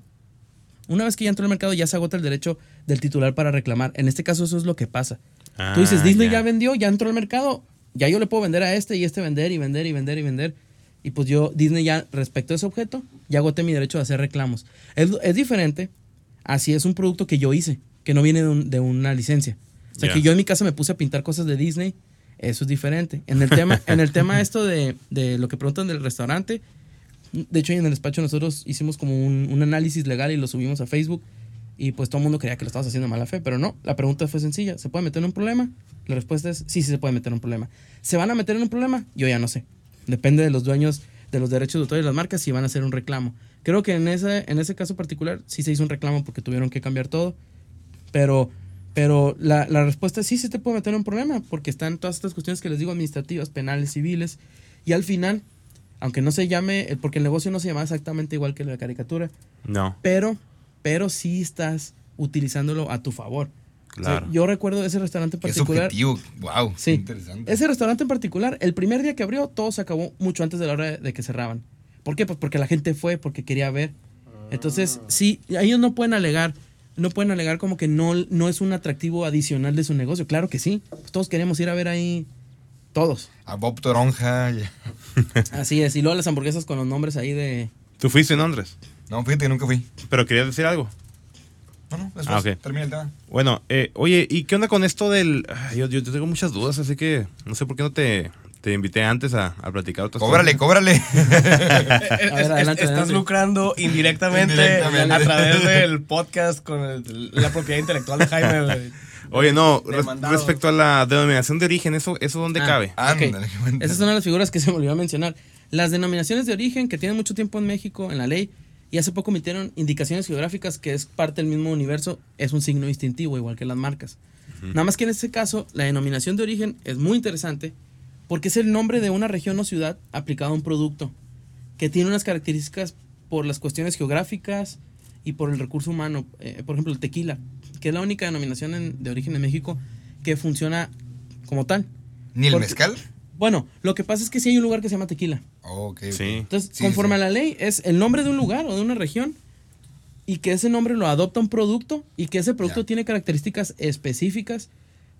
una vez que ya entró al mercado, ya se agota el derecho del titular para reclamar. En este caso, eso es lo que pasa. Ah, Tú dices, Disney ya. ya. vendió, ya entró al mercado, ya yo le puedo vender a este y este vender y vender y vender y vender. Y pues yo, Disney ya, respecto a ese objeto, ya agoté mi derecho de hacer reclamos. Es, es diferente así es un producto que yo hice, que no viene de, un- de una licencia. O sea, que yo en mi casa me puse a pintar cosas de Disney, eso es diferente. En el tema, en el tema esto de, de lo que preguntan del restaurante, de hecho, en el despacho nosotros hicimos como un, un análisis legal y lo subimos a Facebook. Y pues todo el mundo creía que lo estabas haciendo de mala fe, pero no. La pregunta fue sencilla: ¿se puede meter en un problema? La respuesta es: sí, sí se puede meter en un problema. ¿Se van a meter en un problema? Yo ya no sé. Depende de los dueños de los derechos de autor y las marcas si van a hacer un reclamo. Creo que en ese, en ese caso particular sí se hizo un reclamo porque tuvieron que cambiar todo. Pero, pero la, la respuesta es sí se te puede meter en un problema porque están todas estas cuestiones que les digo administrativas, penales, civiles. Y al final, aunque no se llame, eh, porque el negocio no se llama exactamente igual que la caricatura, No, pero, pero sí estás utilizándolo a tu favor. O sea, claro. yo recuerdo ese restaurante en Qué particular. subjetivo. Wow. Sí. Interesante. Ese restaurante en particular, el primer día que abrió, todo se acabó mucho antes de la hora de que cerraban. ¿Por qué? Pues porque la gente fue, porque quería ver. Entonces, sí, ellos no pueden alegar, no pueden alegar como que no, no es un atractivo adicional de su negocio. Claro que sí. Pues todos queremos ir a ver ahí, todos. A Bob Toronja. Así es. Y luego las hamburguesas con los nombres ahí de... ¿Tú fuiste en Londres? No, fíjate que nunca fui. Pero querías decir algo. No, no, después Ah, termina el tema. Bueno, eh, oye, ¿y qué onda con esto del...? Ay, Yo, yo tengo muchas dudas, así que no sé por qué no te, te invité antes a, a platicar otras Cóbrale, cosas. cóbrale. Es- es- adelante, estás adelante. lucrando indirectamente, Indirectamente. a través del podcast con el- la propiedad intelectual de Jaime. Oye, no, Demandado. respecto a la denominación de origen, ¿eso, eso dónde Ah. cabe? Ándale, Ok. qué buen Esas son una de las figuras que se me olvidó mencionar. Las denominaciones de origen que tienen mucho tiempo en México, en la ley, y hace poco emitieron indicaciones geográficas que es parte del mismo universo, es un signo distintivo, igual que las marcas. Nada más que en este caso, la denominación de origen es muy interesante porque es el nombre de una región o ciudad aplicado a un producto que tiene unas características por las cuestiones geográficas y por el recurso humano. Eh, por ejemplo, el tequila, que es la única denominación en- de origen en México que funciona como tal. ¿Ni el Porque- mezcal? Bueno, lo que pasa es que sí hay un lugar que se llama tequila. Oh, ok, ok. Sí. Entonces, Sí, conforme sí. a la ley, es el nombre de un lugar o de una región y que ese nombre lo adopta un producto y que ese producto tiene características específicas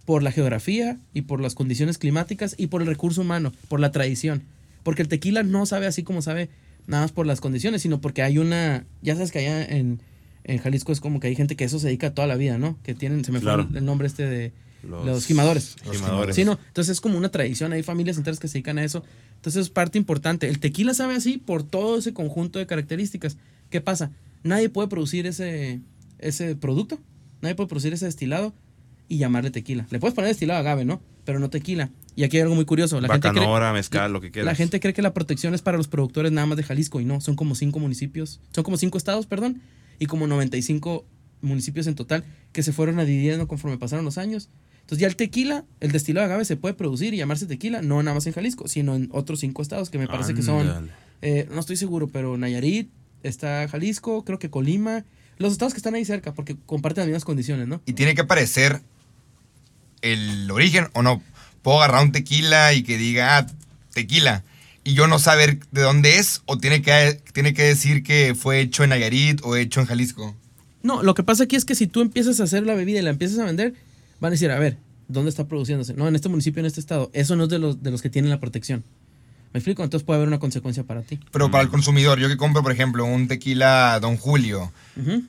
por la geografía y por las condiciones climáticas y por el recurso humano, por la tradición. Porque el tequila no sabe así como sabe nada más por las condiciones, sino porque hay una, ya sabes que allá en, en Jalisco es como que hay gente que eso se dedica toda la vida, ¿no? Que tienen, se me Claro. fue el, el nombre este de Los- los, gimadores. Los gimadores. Sí, no. Entonces es como una tradición, hay familias enteras que se dedican a eso. Entonces es parte importante. El tequila sabe así por todo ese conjunto de características. ¿Qué pasa? Nadie puede producir ese, ese producto, nadie puede producir ese destilado y llamarle tequila. Le puedes poner destilado agave, ¿no? Pero no tequila. Y aquí hay algo muy curioso. La gente cree- Bacanora, mezcal, lo que quieras. la gente cree que la protección es para los productores nada más de Jalisco y no, son como cinco municipios, son como cinco estados, perdón, y como 95 municipios en total que se fueron dividiendo conforme pasaron los años. Entonces ya el tequila, el destilado de agave se puede producir y llamarse tequila, no nada más en Jalisco, sino en otros cinco estados que me parece que son, eh, no estoy seguro, pero Nayarit, está Jalisco, creo que Colima, los estados que están ahí cerca porque comparten las mismas condiciones, ¿no? Y tiene que aparecer el origen o no. Puedo agarrar un tequila y que diga, ah, tequila. Y yo no saber de dónde es o tiene que, tiene que decir que fue hecho en Nayarit o hecho en Jalisco. No, lo que pasa aquí es que si tú empiezas a hacer la bebida y la empiezas a vender, van a decir, a ver, ¿dónde está produciéndose? No, en este municipio, en este estado. Eso no es de los, de los que tienen la protección. ¿Me explico? Entonces puede haber una consecuencia para ti. Pero para el consumidor, yo que compro, por ejemplo, un tequila Don Julio, Ujú.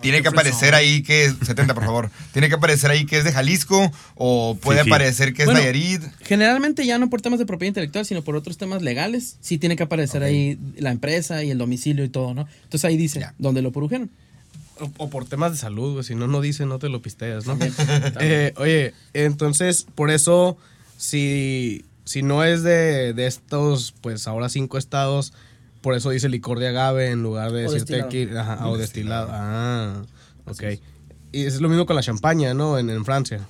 tiene que aparecer ahí que 70, por favor. Tiene que aparecer ahí que es de Jalisco o puede Sí, sí. aparecer que es Bueno, Nayarit. Generalmente ya no por temas de propiedad intelectual, sino por otros temas legales, sí tiene que aparecer Ok. ahí la empresa y el domicilio y todo, ¿no? Entonces ahí dice, Ya. dónde lo produjeron. O, o por temas de salud, güey. Si no, no dice, no te lo pisteas, ¿no? Eh, oye, entonces, por eso, si, si no es de, de estos, pues ahora cinco estados, por eso dice licor de agave en lugar de O decir destilado. tequila. Ajá, o Destilado. destilado. Ah, ok. Y es lo mismo con la champaña, ¿no? En, en Francia.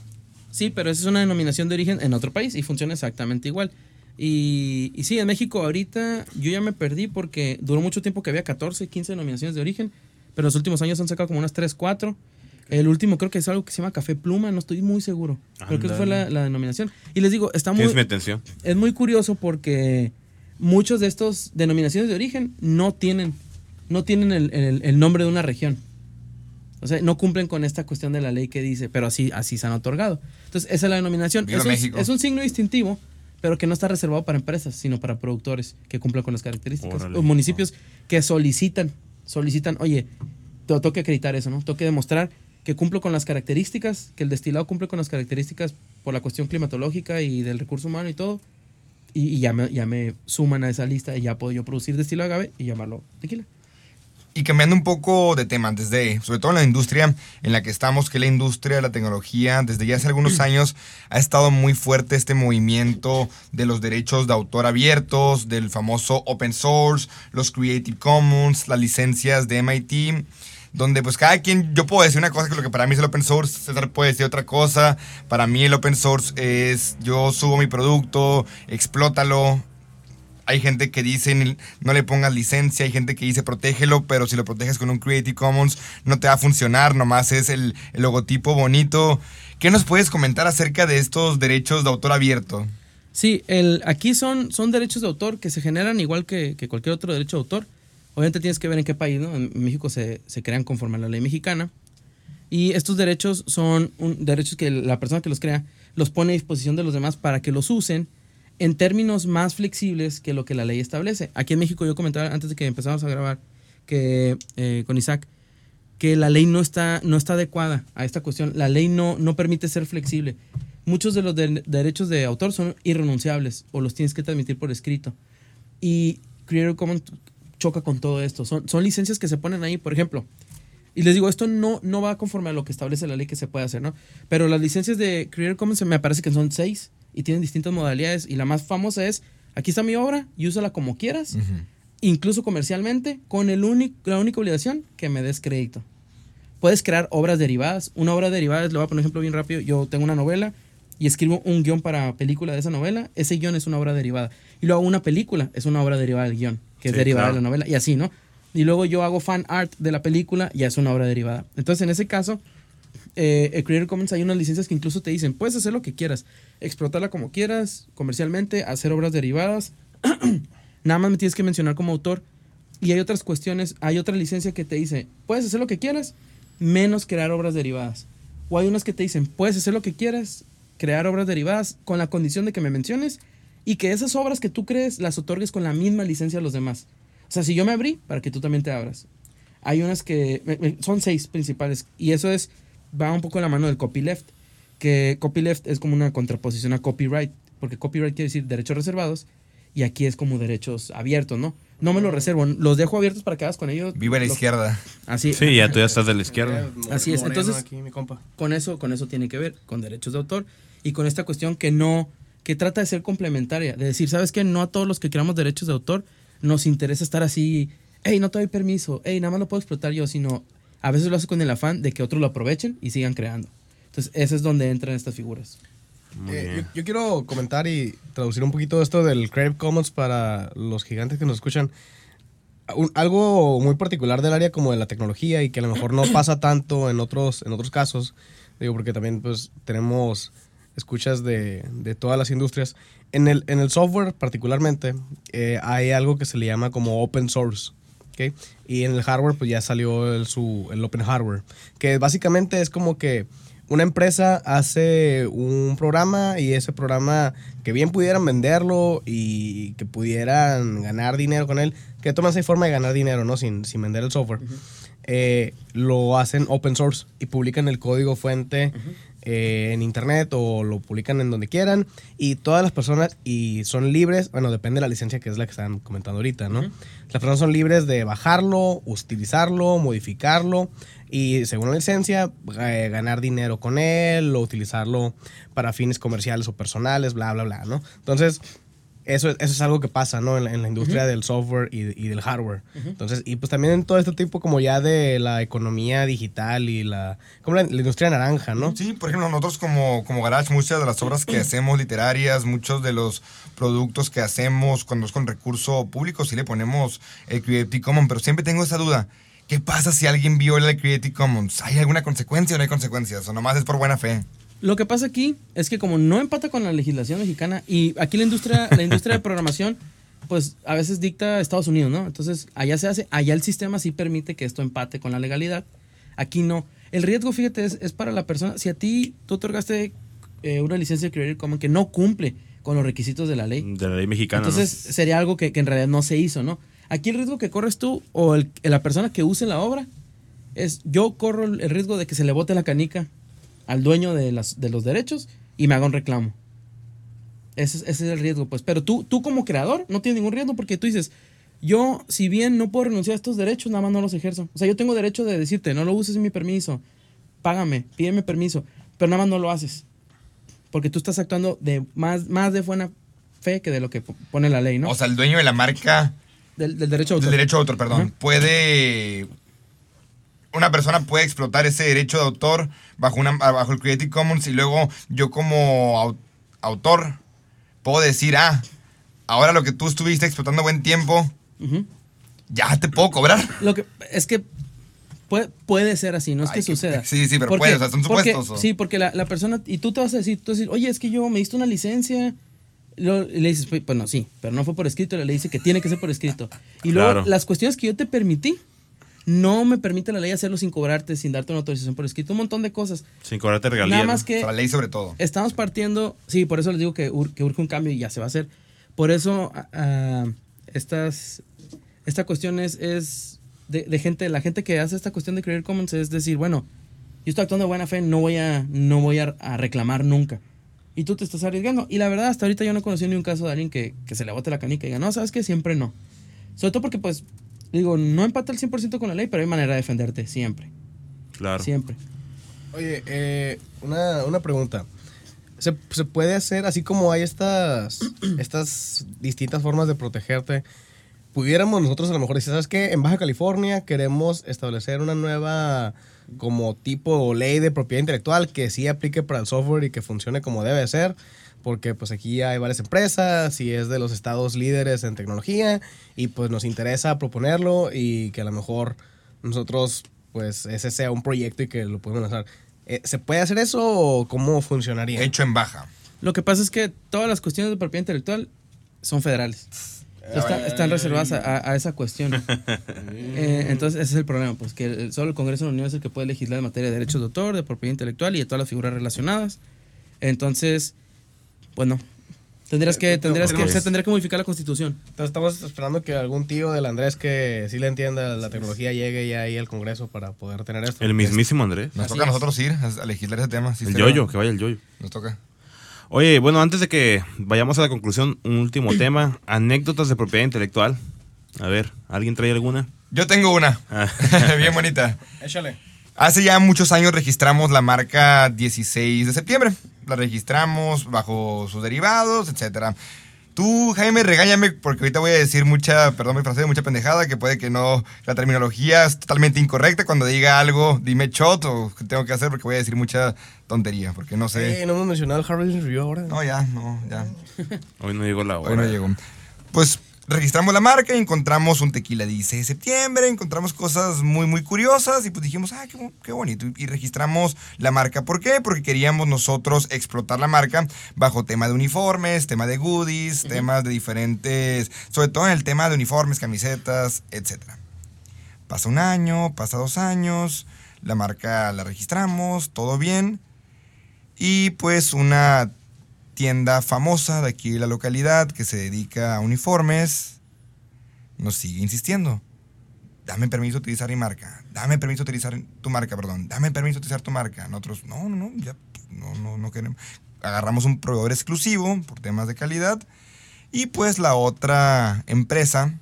Sí, pero esa es una denominación de origen en otro país y funciona exactamente igual. Y, y sí, en México ahorita yo ya me perdí porque duró mucho tiempo que había 14, 15 denominaciones de origen, pero en los últimos años han sacado como unas 3, 4. El último creo que es algo que se llama Café Pluma, no estoy muy seguro. Creo que esa fue la, la denominación. Y les digo, está muy, mi atención. es muy curioso porque muchos de estos denominaciones de origen no tienen, no tienen el, el- el nombre de una región. O sea, no cumplen con esta cuestión de la ley que dice, pero así, así se han otorgado. Entonces, esa es la denominación. Es un, México. es un signo distintivo, pero que no está reservado para empresas, sino para productores que cumplan con las características. Órale. O municipios que solicitan, solicitan, oye, te- tengo que acreditar eso, ¿no? Tengo que demostrar que cumplo con las características, que el destilado cumple con las características por la cuestión climatológica y del recurso humano y todo. Y, y ya, me, ya me suman a esa lista y ya puedo yo producir destilado agave y llamarlo tequila. Y cambiando un poco de tema, desde, sobre todo en la industria en la que estamos, que la industria de la tecnología, desde ya hace algunos años ha estado muy fuerte este movimiento de los derechos de autor abiertos, del famoso open source, los Creative Commons, las licencias de MIT, donde pues cada quien, yo puedo decir una cosa que lo que para mí es el open source, César puede decir otra cosa, para mí el open source es yo subo mi producto, explótalo, hay gente que dice no le pongas licencia, hay gente que dice protégelo, pero si lo proteges con un Creative Commons no te va a funcionar, nomás es el, logotipo bonito. ¿Qué nos puedes comentar acerca de estos derechos de autor abierto? Sí, aquí son, son derechos de autor que se generan igual que, cualquier otro derecho de autor. Obviamente tienes que ver en qué país, ¿no? En México se, crean conforme a la ley mexicana. Y estos derechos son derechos que la persona que los crea los pone a disposición de los demás para que los usen en términos más flexibles que lo que la ley establece. Aquí en México yo comentaba antes de que empezáramos a grabar que eh, con Isaac que la ley no está, no está adecuada a esta cuestión. La ley no, no permite ser flexible. Muchos de los de- derechos de autor son irrenunciables o los tienes que transmitir por escrito. Y Creative Commons choca con todo esto. Son, son licencias que se ponen ahí, por ejemplo. Y les digo, esto no, no va conforme a lo que establece la ley que se puede hacer, ¿no? Pero las licencias de Creative Commons me parece que son seis y tienen distintas modalidades. Y la más famosa es, aquí está mi obra y úsala como quieras, incluso comercialmente, con el único, la única obligación que me des crédito. Puedes crear obras derivadas. Una obra derivada, les voy a poner un ejemplo bien rápido. Yo tengo una novela y escribo un guion para película de esa novela. Ese guion es una obra derivada. Y luego una película, es una obra derivada del guion, que es derivada claro. de la novela. Y así, ¿no? Y luego yo hago fan art de la película, ya es una obra derivada. Entonces, en ese caso, eh, Creative Commons hay unas licencias que incluso te dicen, puedes hacer lo que quieras, explotarla como quieras, comercialmente, hacer obras derivadas. Nada más me tienes que mencionar como autor. Y hay otras cuestiones, hay otra licencia que te dice, puedes hacer lo que quieras, menos crear obras derivadas. O hay unas que te dicen, puedes hacer lo que quieras, crear obras derivadas con la condición de que me menciones y que esas obras que tú crees las otorgues con la misma licencia a los demás. O sea, si yo me abrí, para que tú también te abras. Hay unas que son seis principales y eso es va un poco de la mano del copyleft, que copyleft es como una contraposición a copyright, porque copyright quiere decir derechos reservados y aquí es como derechos abiertos, ¿no? No me los reservo, los dejo abiertos para que hagas con ellos. Viva la lo- izquierda. Así, Sí, ya tú ya estás de la izquierda. Así es, entonces- aquí, mi compa. con eso, con eso tiene que ver, con derechos de autor y con esta cuestión que no, que trata de ser complementaria, de decir, ¿sabes qué? No a todos los que creamos derechos de autor nos interesa estar así, hey, no te doy permiso, hey, nada más lo puedo explotar yo, sino a veces lo hace con el afán de que otros lo aprovechen y sigan creando. Entonces, ese es donde entran estas figuras. Eh, yo quiero comentar y traducir un poquito esto del Creative Commons para los gigantes que nos escuchan. Un- algo muy particular del área como de la tecnología y que a lo mejor no pasa tanto en otros, en otros casos, digo, porque también pues tenemos escuchas de, de todas las industrias. En el, en el software particularmente eh, hay algo que se le llama como open source. ¿Ok? Y en el hardware pues ya salió el, su, el open hardware, que básicamente es como que una empresa hace un programa y ese programa que bien pudieran venderlo y que pudieran ganar dinero con él, que maneras hay forma de ganar dinero, ¿no? Sin, sin vender el software. eh, lo hacen open source y publican el código fuente eh, en internet o lo publican en donde quieran y todas las personas y son libres, bueno, depende de la licencia que es la que están comentando ahorita, ¿no? Las personas son libres de bajarlo, utilizarlo, modificarlo y según la licencia eh, ganar dinero con él o utilizarlo para fines comerciales o personales, bla, bla, bla, ¿no? Entonces, eso, eso es algo que pasa, ¿no? En la, en la industria del software y, y del hardware. Entonces, y pues también en todo este tipo como ya de la economía digital y la, como la, la industria naranja, ¿no? Sí, por ejemplo, nosotros como, como Garage, muchas de las obras que hacemos literarias, muchos de los productos que hacemos cuando es con recurso público, sí le ponemos el Creative Commons, pero siempre tengo esa duda. ¿Qué pasa si alguien viola el Creative Commons? ¿Hay alguna consecuencia o no hay consecuencias? ¿O nomás es por buena fe? Lo que pasa aquí es que como no empata con la legislación mexicana y aquí la industria, la industria de programación, pues a veces dicta Estados Unidos, ¿no? Entonces allá se hace, allá el sistema sí permite que esto empate con la legalidad. Aquí no. El riesgo, fíjate, es, es para la persona. Si a ti tú otorgaste eh, una licencia de Creative Commons que no cumple con los requisitos de la ley, De la ley mexicana. ¿no? entonces sería algo que, que en realidad no se hizo, ¿no? Aquí el riesgo que corres tú o el- la persona que use la obra es yo corro el riesgo de que se le bote la canica al dueño de, las, de los derechos y me haga un reclamo. Ese, es- ese es el riesgo, pues. Pero tú, tú como creador no tienes ningún riesgo porque tú dices, yo si bien no puedo renunciar a estos derechos, nada más no los ejerzo. O sea, yo tengo derecho de decirte, no lo uses sin mi permiso, págame, pídeme permiso, pero nada más no lo haces. Porque tú estás actuando de más, más de buena fe que de lo que po- pone la ley, ¿no? O sea, el dueño de la marca, del, del derecho de del autor. derecho de autor, perdón, Ajá. puede... Una persona puede explotar ese derecho de autor bajo, una, bajo el Creative Commons y luego yo como au- autor puedo decir, ah, ahora lo que tú estuviste explotando buen tiempo, ya te puedo cobrar. Lo que es que puede, puede ser así, no es Ay, que suceda. sí, sí, pero puede, o sea, son porque- supuestos, ¿o? sí, porque la, la persona, y tú te vas a decir, tú vas a decir, oye, es que yo me diste una licencia. Lo- y le dices, pues no, sí, pero no fue por escrito, le dice que tiene que ser por escrito. Y luego, Claro. las cuestiones que yo te permití, no me permite la ley hacerlo sin cobrarte, sin darte una autorización por escrito, un montón de cosas. Sin cobrarte regalías. Nada más que O sea, la ley sobre todo. estamos partiendo, sí, por eso les digo que, ur- que urge un cambio y ya se va a hacer. Por eso ah, estas, esta cuestión es, es de, de gente, la gente que hace esta cuestión de Creative Commons es decir, bueno, yo estoy actuando de buena fe, no voy a, no voy a, a reclamar nunca. Y tú te estás arriesgando. Y la verdad, hasta ahorita yo no he conocido ni un caso de alguien que, que se le bote la canica y diga, no, sabes que siempre no. Sobre todo porque, pues, digo, no empata el 100% con la ley, pero hay manera de defenderte siempre. Claro. Siempre. Oye, eh, una, una pregunta. ¿Se, se puede hacer, así como hay estas, estas distintas formas de protegerte, pudiéramos nosotros a lo mejor decir, ¿sabes qué? En Baja California queremos establecer una nueva como tipo ley de propiedad intelectual que sí aplique para el software y que funcione como debe ser, porque pues aquí hay varias empresas y es de los estados líderes en tecnología y pues nos interesa proponerlo y que a lo mejor nosotros pues ese sea un proyecto y que lo podemos lanzar. Eh, ¿Se puede hacer eso o cómo funcionaría? Hecho en baja. Lo que pasa es que todas las cuestiones de propiedad intelectual son federales. Está- están reservadas a, a- a esa cuestión. Eh, entonces, ese es el problema, pues que el- solo el Congreso de la Unión es el que puede legislar en materia de derechos de autor, de propiedad intelectual y de todas las figuras relacionadas. Entonces, bueno, tendrías que, tendrías que, se tendría que modificar la constitución. Entonces estamos esperando que algún tío del Andrés que sí le entienda la tecnología llegue ya ahí al Congreso para poder tener esto. El mismísimo Andrés. Nos Así toca a nosotros ir a, legislar ese tema. sí, El yoyo, que vaya el yoyo. Nos toca. Oye, bueno, antes de que vayamos a la conclusión, un último tema. Anécdotas de propiedad intelectual. A ver, ¿alguien trae alguna? Yo tengo una. Ah. Bien bonita. Échale. Hace ya muchos años registramos la marca 16 de septiembre. La registramos bajo sus derivados, etcétera. Tú, Jaime, regáñame porque ahorita voy a decir mucha, perdón mi frase, mucha pendejada, que puede que no, la terminología es totalmente incorrecta. Cuando diga algo, dime shot o qué tengo que hacer porque voy a decir mucha tontería, porque no sé. Eh, no hemos mencionado el Harvard Review ahora. No, ya, no, ya. Hoy no llegó la hora. Hoy no llegó. Pues registramos la marca, encontramos un tequila 16 de septiembre, encontramos cosas muy, muy curiosas y pues dijimos, ah, qué, bo- qué bonito. Y, y registramos la marca. ¿Por qué? Porque queríamos nosotros explotar la marca bajo tema de uniformes, tema de goodies, temas de diferentes, sobre todo en el tema de uniformes, camisetas, etc. Pasa un año, pasa dos años, la marca la registramos, todo bien. Y pues una tienda famosa de aquí de la localidad que se dedica a uniformes nos sigue insistiendo. Dame permiso de utilizar mi marca. Dame permiso de utilizar tu marca, perdón. Dame permiso de utilizar tu marca. Nosotros, no, no, no, ya, no, no, no queremos. Agarramos un proveedor exclusivo por temas de calidad. Y pues la otra empresa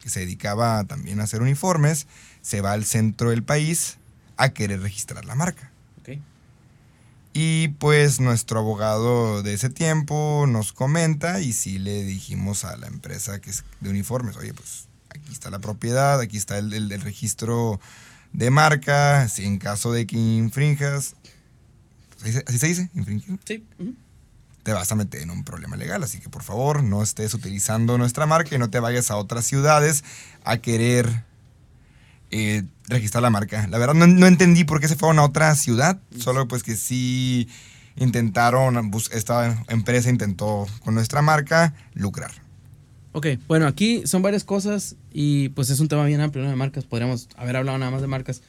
que se dedicaba también a hacer uniformes se va al centro del país a querer registrar la marca. Y pues nuestro abogado de ese tiempo nos comenta y sí le dijimos a la empresa que es de uniformes, oye, pues aquí está la propiedad, aquí está el, el- el registro de marca, si en caso de que infrinjas, ¿así se, así se dice? ¿Infringir? Sí. te vas a meter en un problema legal. Así que por favor no estés utilizando nuestra marca y no te vayas a otras ciudades a querer eh, registrar la marca. La verdad no, no entendí por qué se fueron a otra ciudad, solo pues que sí intentaron, esta empresa intentó con nuestra marca lucrar. Ok, bueno, aquí son varias cosas y pues es un tema bien amplio ¿no? de marcas. Podríamos haber hablado nada más de marcas.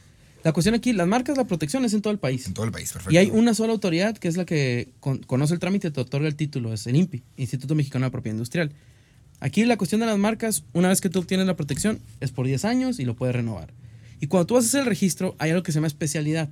La cuestión aquí, las marcas, la protección es en todo el país. En todo el país, perfecto. Y hay una sola autoridad que es la que con- conoce el trámite y te otorga el título, es el INPI, Instituto Mexicano de Propiedad Industrial. Aquí la cuestión de las marcas, una vez que tú obtienes la protección, es por 10 años y lo puedes renovar. Y cuando tú vas a hacer el registro, hay algo que se llama especialidad.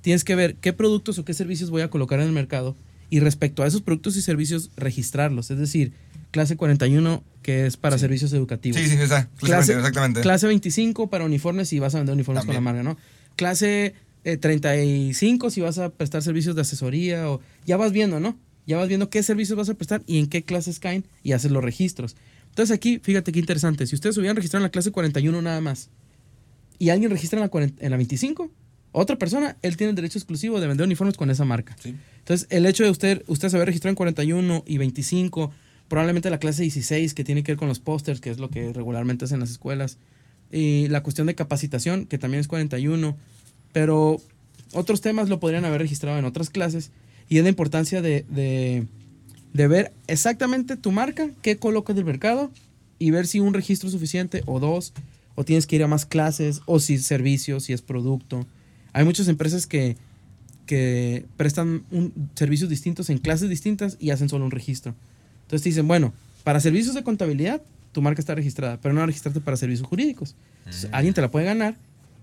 Tienes que ver qué productos o qué servicios voy a colocar en el mercado y respecto a esos productos y servicios, registrarlos. Es decir, clase 41, que es para servicios educativos. Sí, sí, esa, Clase, exactamente. clase 25 para uniformes si vas a vender uniformes También. con la marca, ¿no? Clase eh, 35 si vas a prestar servicios de asesoría o ya vas viendo, ¿no? Ya vas viendo qué servicios vas a prestar y en qué clases caen y haces los registros. Entonces aquí, fíjate qué interesante, si ustedes hubieran registrado en la clase 41 nada más y alguien registra en la, 40 en la 25, otra persona, él tiene el derecho exclusivo de vender uniformes con esa marca. Sí. Entonces, el hecho de usted, usted se haber registrado en 41 y 25, probablemente la clase 16, que tiene que ver con los pósters, que es lo que regularmente hacen las escuelas, y la cuestión de capacitación, que también es 41, pero otros temas lo podrían haber registrado en otras clases, y es la importancia de, de, de ver exactamente tu marca, qué colocas del mercado, y ver si un registro es suficiente o dos, o tienes que ir a más clases, o si es servicio, si es producto. Hay muchas empresas que, que prestan un- servicios distintos en clases distintas y hacen solo un registro. Entonces te dicen, bueno, para servicios de contabilidad, tu marca está registrada, pero no registrarte para servicios jurídicos. Entonces, alguien te la puede ganar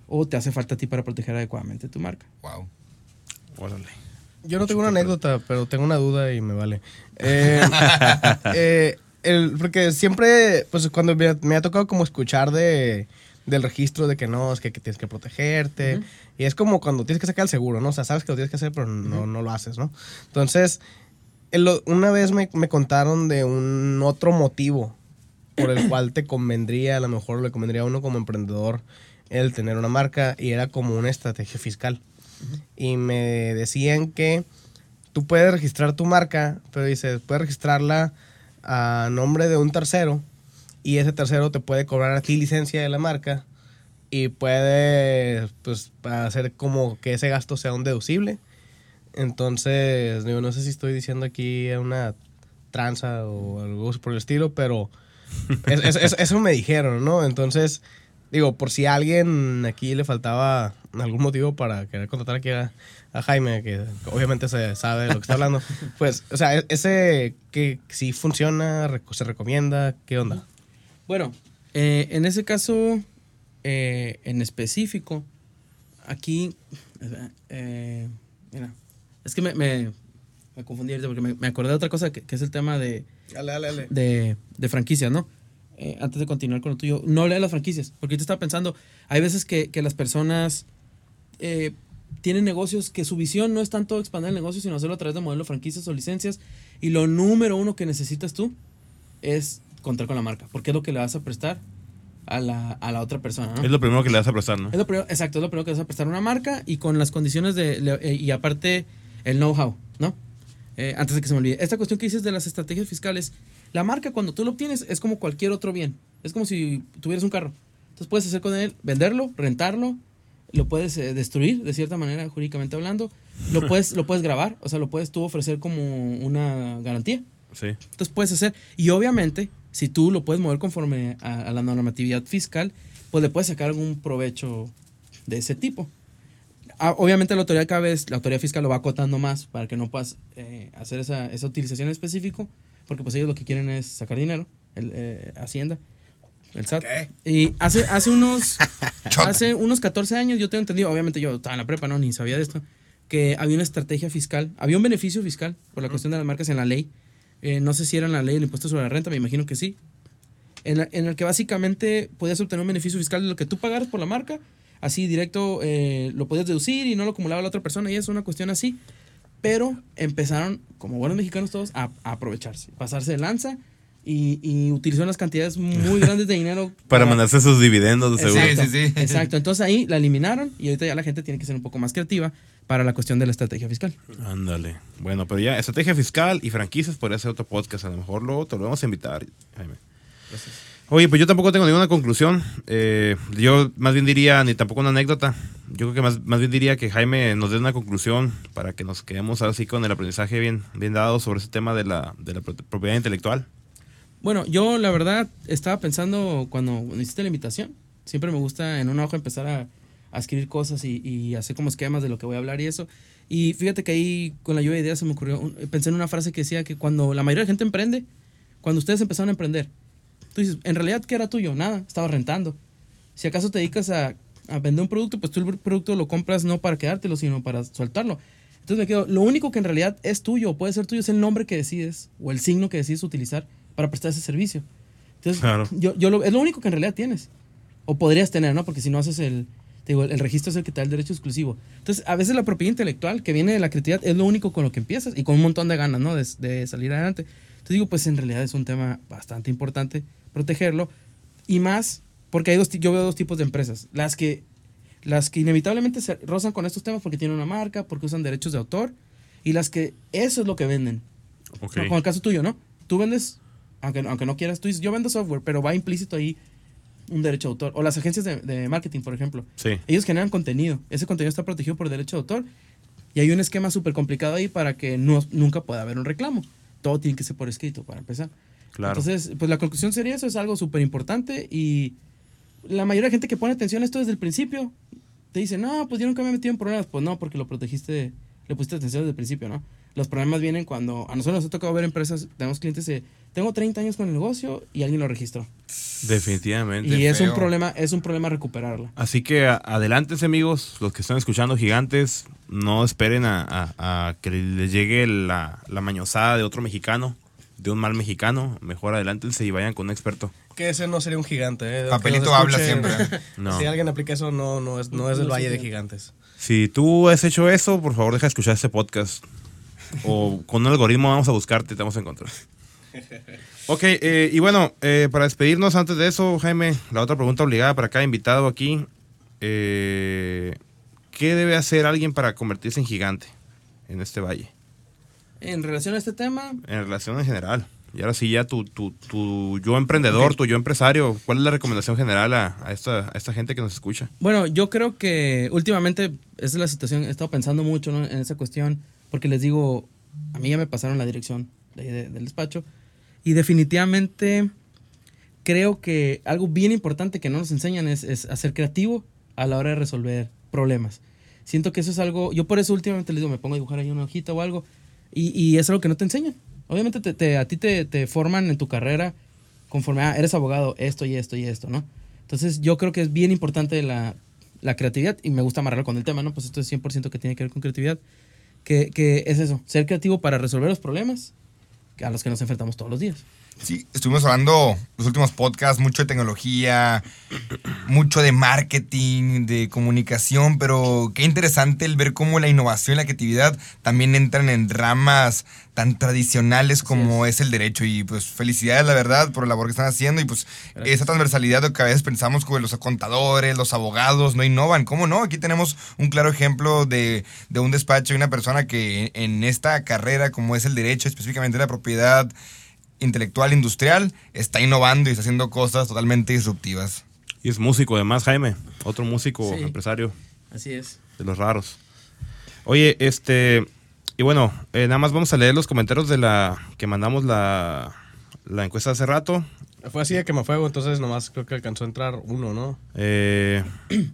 o te hace falta a ti para proteger adecuadamente tu marca. Wow. Órale. Yo no tengo una anécdota, pero tengo una duda y me vale. Eh, eh, el- porque siempre, pues cuando me, me ha tocado como escuchar de, del registro de que no, es que, que tienes que protegerte. Y es como cuando tienes que sacar el seguro, ¿no? O sea, sabes que lo tienes que hacer, pero no, no lo haces, ¿no? Entonces, el- una vez me, me contaron de un otro motivo por el cual te convendría, a lo mejor le convendría a uno como emprendedor el tener una marca y era como una estrategia fiscal. Y me decían que tú puedes registrar tu marca, pero dices, puedes registrarla a nombre de un tercero y ese tercero te puede cobrar a ti licencia de la marca y puede pues hacer como que ese gasto sea un deducible. Entonces, digo, no sé si estoy diciendo aquí una tranza o algo por el estilo, pero es- es- es- eso me dijeron, ¿no? Entonces, digo, por si a alguien aquí le faltaba algún motivo para querer contratar aquí a, a Jaime, que obviamente se sabe de lo que está hablando, pues, o sea, e- ese que si funciona, se recomienda, ¿qué onda? Bueno, eh, en ese caso, eh, en específico, aquí, eh, mira, es que me, me, me confundí ahorita porque me, me acordé de otra cosa que, que es el tema de, Dale, dale, dale. de, de franquicias, ¿no? Eh, antes de continuar con lo tuyo, no de las franquicias, porque yo estaba pensando, hay veces que, que las personas eh, tienen negocios que su visión no es tanto expandir el negocio, sino hacerlo a través de modelos franquicias o licencias, y lo número uno que necesitas tú es contar con la marca, porque es lo que le vas a prestar a la, a la otra persona, ¿no? Es lo primero que le vas a prestar, ¿no? Es lo primero, exacto, es lo primero que vas a prestar una marca y con las condiciones de, le- eh, y aparte el know-how, ¿no? Eh, antes de que se me olvide, esta cuestión que dices de las estrategias fiscales, la marca cuando tú lo obtienes es como cualquier otro bien, es como si tuvieras un carro, entonces puedes hacer con él, venderlo, rentarlo, lo puedes eh, destruir de cierta manera jurídicamente hablando, lo puedes, lo puedes grabar, o sea, lo puedes tú ofrecer como una garantía. Sí. Entonces puedes hacer, y obviamente, si tú lo puedes mover conforme a, a la normatividad fiscal, pues le puedes sacar algún provecho de ese tipo. Ah, obviamente la autoridad cada vez, la autoridad fiscal lo va acotando más para que no puedas eh, hacer esa, esa utilización en específico, porque pues ellos lo que quieren es sacar dinero, el, eh, Hacienda, el SAT. Y hace, hace unos hace unos 14 años yo tengo entendido, obviamente yo estaba en la prepa, no, ni sabía de esto, que había una estrategia fiscal, había un beneficio fiscal por la cuestión de las marcas en la ley. Eh, no sé si era en la ley del impuesto sobre la renta, me imagino que sí. En, la- en el que básicamente podías obtener un beneficio fiscal de lo que tú pagaras por la marca, así directo eh, lo podías deducir y no lo acumulaba la otra persona y es una cuestión así. Pero empezaron, como buenos mexicanos todos, a, a aprovecharse, pasarse de lanza y, y utilizó unas cantidades muy grandes de dinero. Para mandarse sus dividendos, de seguro. Exacto, Sí, sí, sí. exacto. Entonces ahí la eliminaron y ahorita ya la gente tiene que ser un poco más creativa para la cuestión de la estrategia fiscal. Ándale. Bueno, pero ya, estrategia fiscal y franquicias podría ser otro podcast. A lo mejor luego te lo vamos a invitar, Jaime. Oye, pues yo tampoco tengo ninguna conclusión. Eh, yo más bien diría, ni tampoco una anécdota. Yo creo que más, más bien diría que Jaime nos dé una conclusión para que nos quedemos así con el aprendizaje bien, bien dado sobre ese tema de la, de la pro- propiedad intelectual. Bueno, yo la verdad estaba pensando cuando hiciste la invitación, siempre me gusta en una hoja empezar a, a escribir cosas y, y hacer como esquemas de lo que voy a hablar y eso. Y fíjate que ahí con la lluvia de ideas se me ocurrió, pensé en una frase que decía que cuando la mayoría de la gente emprende, cuando ustedes empezaron a emprender, tú dices, en realidad, ¿qué era tuyo? Nada, estaba rentando. Si acaso te dedicas a, a vender un producto, pues tú el producto lo compras no para quedártelo, sino para soltarlo. Entonces me quedo, lo único que en realidad es tuyo, puede ser tuyo, es el nombre que decides o el signo que decides utilizar para prestar ese servicio. Entonces, Claro. yo, yo lo- es lo único que en realidad tienes. O podrías tener, ¿no? Porque si no haces el, te digo, el registro es el que te da el derecho exclusivo. Entonces, a veces la propiedad intelectual que viene de la creatividad es lo único con lo que empiezas y con un montón de ganas, ¿no? De, de salir adelante. Entonces digo, pues en realidad es un tema bastante importante protegerlo. Y más, porque hay dos, yo veo dos tipos de empresas. Las que, las que inevitablemente se rozan con estos temas porque tienen una marca, porque usan derechos de autor. Y las que eso es lo que venden. Ok. No, Como el caso tuyo, ¿no? Tú vendes, aunque, aunque no quieras, tú dices, yo vendo software, pero va implícito ahí un derecho de autor. O las agencias de, de marketing, por ejemplo. Sí. Ellos generan contenido. Ese contenido está protegido por derecho de autor. Y hay un esquema súper complicado ahí para que no, nunca pueda haber un reclamo. Todo tiene que ser por escrito, para empezar. Claro. Entonces, pues la conclusión sería eso, es algo súper importante y la mayoría de gente que pone atención a esto desde el principio te dice, no, pues yo nunca me he metido en problemas. Pues no, porque lo protegiste, le pusiste atención desde el principio, ¿no? Los problemas vienen cuando a nosotros nos ha tocado ver empresas, tenemos clientes de, tengo 30 años con el negocio y alguien lo registró. Definitivamente. Y es un problema, es un problema recuperarla. Así que a- adelántense amigos, los que están escuchando gigantes, no esperen a, a- a que les llegue la, la mañosada de otro mexicano, de un mal mexicano. Mejor adelántense y vayan con un experto. Que ese no sería un gigante. ¿eh? Papelito habla siempre. No. Si alguien aplica eso, no, no es, no es del No Valle de Gigantes. Si tú has hecho eso, por favor deja de escuchar este podcast. O con un algoritmo vamos a buscarte y te vamos a encontrar. Ok, eh, y bueno, eh, para despedirnos antes de eso, Jaime, la otra pregunta obligada para cada invitado aquí. eh, ¿Qué debe hacer alguien para convertirse en gigante en este valle? En relación a este tema, En relación en general. Y ahora sí, ya tu, tu, tu yo emprendedor, tu yo empresario, ¿cuál es la recomendación general a, a esta, a esta gente que nos escucha? Bueno, yo creo que últimamente esa es la situación. He estado pensando mucho ¿no? en esa cuestión porque les digo, a mí ya me pasaron la dirección de de- del despacho y definitivamente creo que algo bien importante que no nos enseñan es, es a ser creativo a la hora de resolver problemas. Siento que eso es algo, yo por eso últimamente les digo, me pongo a dibujar ahí una hojita o algo y, y es algo que no te enseñan. Obviamente te, te- a ti te, te forman en tu carrera conforme, ah, eres abogado, esto y esto y esto, ¿no? Entonces yo creo que es bien importante la, la creatividad y me gusta amarrarlo con el tema, ¿no? Pues esto es 100% que tiene que ver con creatividad, que, que es eso, ser creativo para resolver los problemas a los que nos enfrentamos todos los días. Sí, estuvimos hablando los últimos podcasts mucho de tecnología, mucho de marketing, de comunicación, pero qué interesante el ver cómo la innovación y la creatividad también entran en ramas tan tradicionales como es. el derecho. Y pues felicidades, la verdad, por la labor que están haciendo y pues Gracias. esa transversalidad de que a veces pensamos que los contadores, los abogados no innovan. ¿Cómo no? Aquí tenemos un claro ejemplo de, de un despacho y una persona que en esta carrera, como es el derecho, específicamente la propiedad, intelectual industrial está innovando y está haciendo cosas totalmente disruptivas. Y es músico además, Jaime, otro músico, Sí. empresario Así es. de los raros. Oye, este, y bueno, eh, nada más vamos a leer los comentarios de la que mandamos la, la encuesta hace rato. Fue así de que me fuego, entonces nomás creo que alcanzó a entrar uno, ¿no? Eh,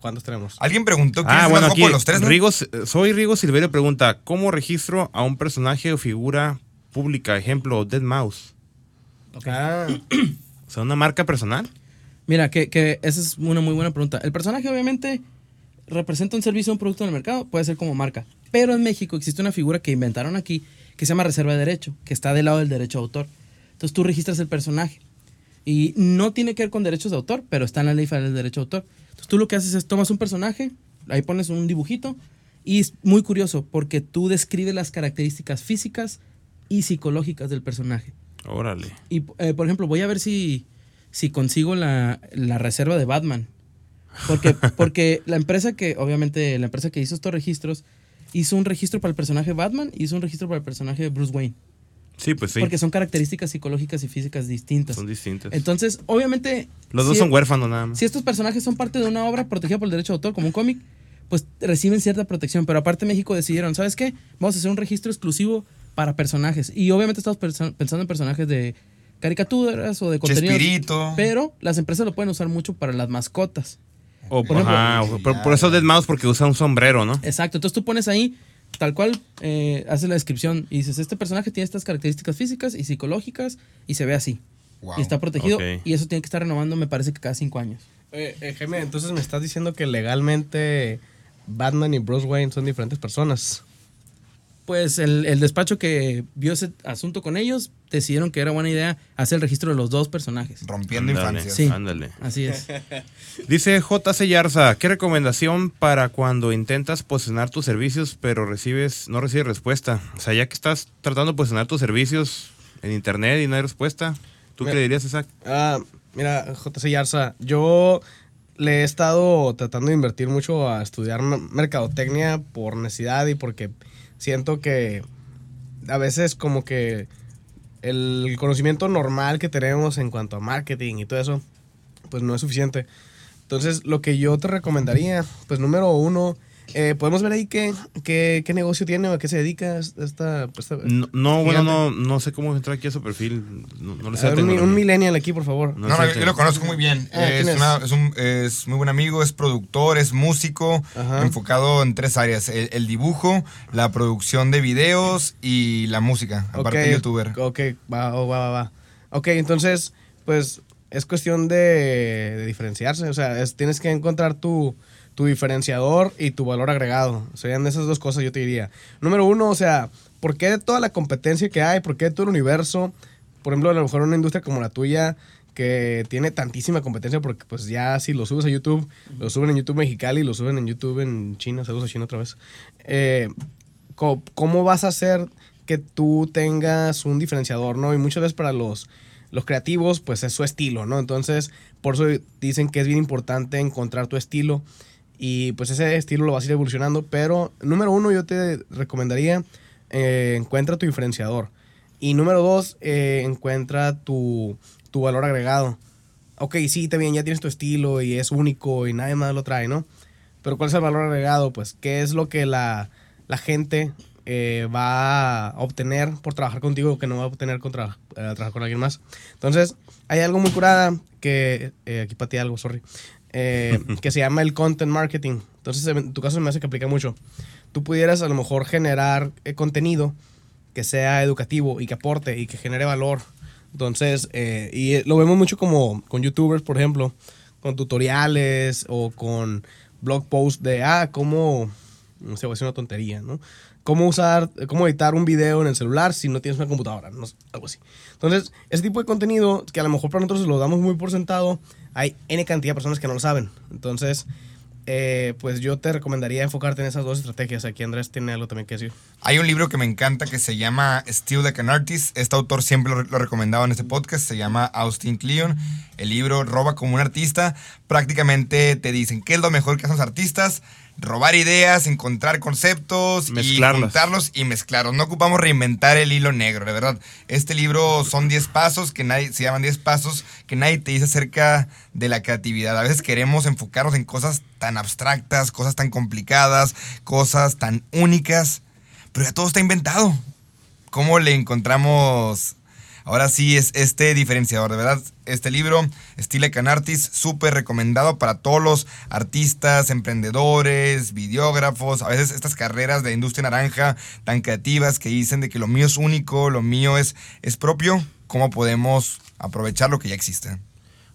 ¿Cuántos tenemos? Alguien preguntó quién ah, es bueno, aquí los tres, ¿no? Rigo, soy Rigo Silverio pregunta, ¿cómo registro a un personaje o figura pública? Ejemplo, Dead Mouse. Ah, O sea, una marca personal. Mira, que, que esa es una muy buena pregunta. El personaje obviamente representa un servicio o un producto en el mercado, puede ser como marca. Pero en México existe una figura que inventaron aquí que se llama reserva de derecho, que está del lado del derecho de autor. Entonces tú registras el personaje. Y no tiene que ver con derechos de autor, pero está en la ley federal del derecho de autor. Entonces tú lo que haces es tomas un personaje, ahí pones un dibujito Y es muy curioso porque tú describes las características físicas y psicológicas del personaje. Órale. Y, eh, por ejemplo, voy a ver si, si consigo la, la reserva de Batman. Porque, porque la empresa que, obviamente, la empresa que hizo estos registros, hizo un registro para el personaje Batman y hizo un registro para el personaje Bruce Wayne. Sí, pues sí. Porque son características psicológicas y físicas distintas. Son distintas. Entonces, obviamente. Los dos si- son huérfanos nada más. Si estos personajes son parte de una obra protegida por el derecho de autor, como un cómic, pues reciben cierta protección. Pero aparte, México decidieron, ¿sabes qué? Vamos a hacer un registro exclusivo para personajes. Y obviamente estamos pensando en personajes de caricaturas o de contenido. Chespirito. Pero las empresas lo pueden usar mucho para las mascotas. O, por ejemplo- ajá, o- por, por eso Dead Mouse, porque usa un sombrero, ¿no? Exacto. Entonces tú pones ahí, tal cual, eh, haces la descripción y dices, este personaje tiene estas características físicas y psicológicas y se ve así. Wow. Y está protegido. Y eso tiene que estar renovando, me parece que cada cinco años. Eh, eh, Jaime, entonces me estás diciendo que legalmente Batman y Bruce Wayne son diferentes personas. Pues el, el despacho que vio ese asunto con ellos decidieron que era buena idea hacer el registro de los dos personajes. Rompiendo Ándale, infancias. Sí. Ándale. Así es. Dice JC Yarza, ¿qué recomendación para cuando intentas posicionar tus servicios pero recibes no recibes respuesta? O sea, ya que estás tratando de posicionar tus servicios en internet y no hay respuesta, ¿tú qué Mira. dirías, Isaac? Ah, mira, JC Yarza, yo le he estado tratando de invertir mucho a estudiar mercadotecnia por necesidad y porque siento que a veces como que el conocimiento normal que tenemos en cuanto a marketing y todo eso, pues no es suficiente. Entonces, lo que yo te recomendaría, pues número uno, eh, podemos ver ahí qué, qué, qué negocio tiene o a qué se dedica esta... esta- No, no, bueno, no, no sé cómo entrar aquí a su perfil. No, no le sé A la ver, un, un millennial aquí, por favor. No No, yo, lo conozco muy bien. Ah, es, ¿quién es? una- es un, es muy buen amigo, es productor, es músico, Ajá. enfocado en tres áreas: el, el dibujo, la producción de videos y la música. Aparte, Ok, youtuber. Ok, va, oh, va, va, va. Ok, entonces, pues es cuestión de, de diferenciarse. O sea, es- tienes que encontrar tu, tu diferenciador y tu valor agregado. Serían esas dos cosas, yo te diría. Número uno, o sea, ¿por qué de toda la competencia que hay? ¿Por qué de todo el universo? Por ejemplo, a lo mejor una industria como la tuya que tiene tantísima competencia porque pues ya si lo subes a YouTube, lo suben en YouTube Mexicali, lo suben en YouTube en China, saludos a China otra vez. Eh, ¿Cómo vas a hacer que tú tengas un diferenciador, no? Y muchas veces para los, los creativos, pues es su estilo, ¿no? Entonces, por eso dicen que es bien importante encontrar tu estilo y pues ese estilo lo vas a ir evolucionando, pero número uno yo te recomendaría, eh, encuentra tu diferenciador. Y número dos, eh, encuentra tu, tu valor agregado. Ok, sí, está bien, ya tienes tu estilo y es único y nadie más lo trae, ¿no? Pero ¿cuál es el valor agregado? Pues, ¿qué es lo que la, la gente eh, va a obtener por trabajar contigo que no va a obtener con tra- eh, trabajar con alguien más? Entonces, hay algo muy curada que... eh, aquí pateé algo, sorry. Eh, que se llama el content marketing. Entonces, en tu caso me hace que aplica mucho. Tú pudieras a lo mejor generar eh, contenido que sea educativo y que aporte y que genere valor. Entonces, eh, y eh, lo vemos mucho como con youtubers, por ejemplo, con tutoriales o con blog posts de, ah, cómo, no sé, voy a decir una tontería, ¿no? Cómo usar, cómo editar un video en el celular si no tienes una computadora, no sé, algo así. Entonces, ese tipo de contenido que a lo mejor para nosotros lo damos muy por sentado, hay N cantidad de personas que no lo saben. Entonces, eh, pues yo te recomendaría enfocarte en esas dos estrategias. Aquí Andrés tiene algo también que decir. Hay un libro que me encanta que se llama Still Like an Artist. Este autor siempre lo, recomendado en este podcast. Se llama Austin Kleon. El libro Roba como un artista. Prácticamente te dicen qué es lo mejor que hacen los artistas. Robar ideas, encontrar conceptos y juntarlos y mezclarlos. No ocupamos reinventar el hilo negro, de verdad. Este libro son 10 pasos que nadie se llaman 10 pasos que nadie te dice acerca de la creatividad. A veces queremos enfocarnos en cosas tan abstractas, cosas tan complicadas, cosas tan únicas, pero ya todo está inventado. ¿Cómo le encontramos? Ahora sí es este diferenciador, de verdad. Este libro, an Artist, súper recomendado para todos los artistas, emprendedores, videógrafos. A veces estas carreras de industria naranja tan creativas que dicen de que lo mío es único, lo mío es, es propio. ¿Cómo podemos aprovechar lo que ya existe?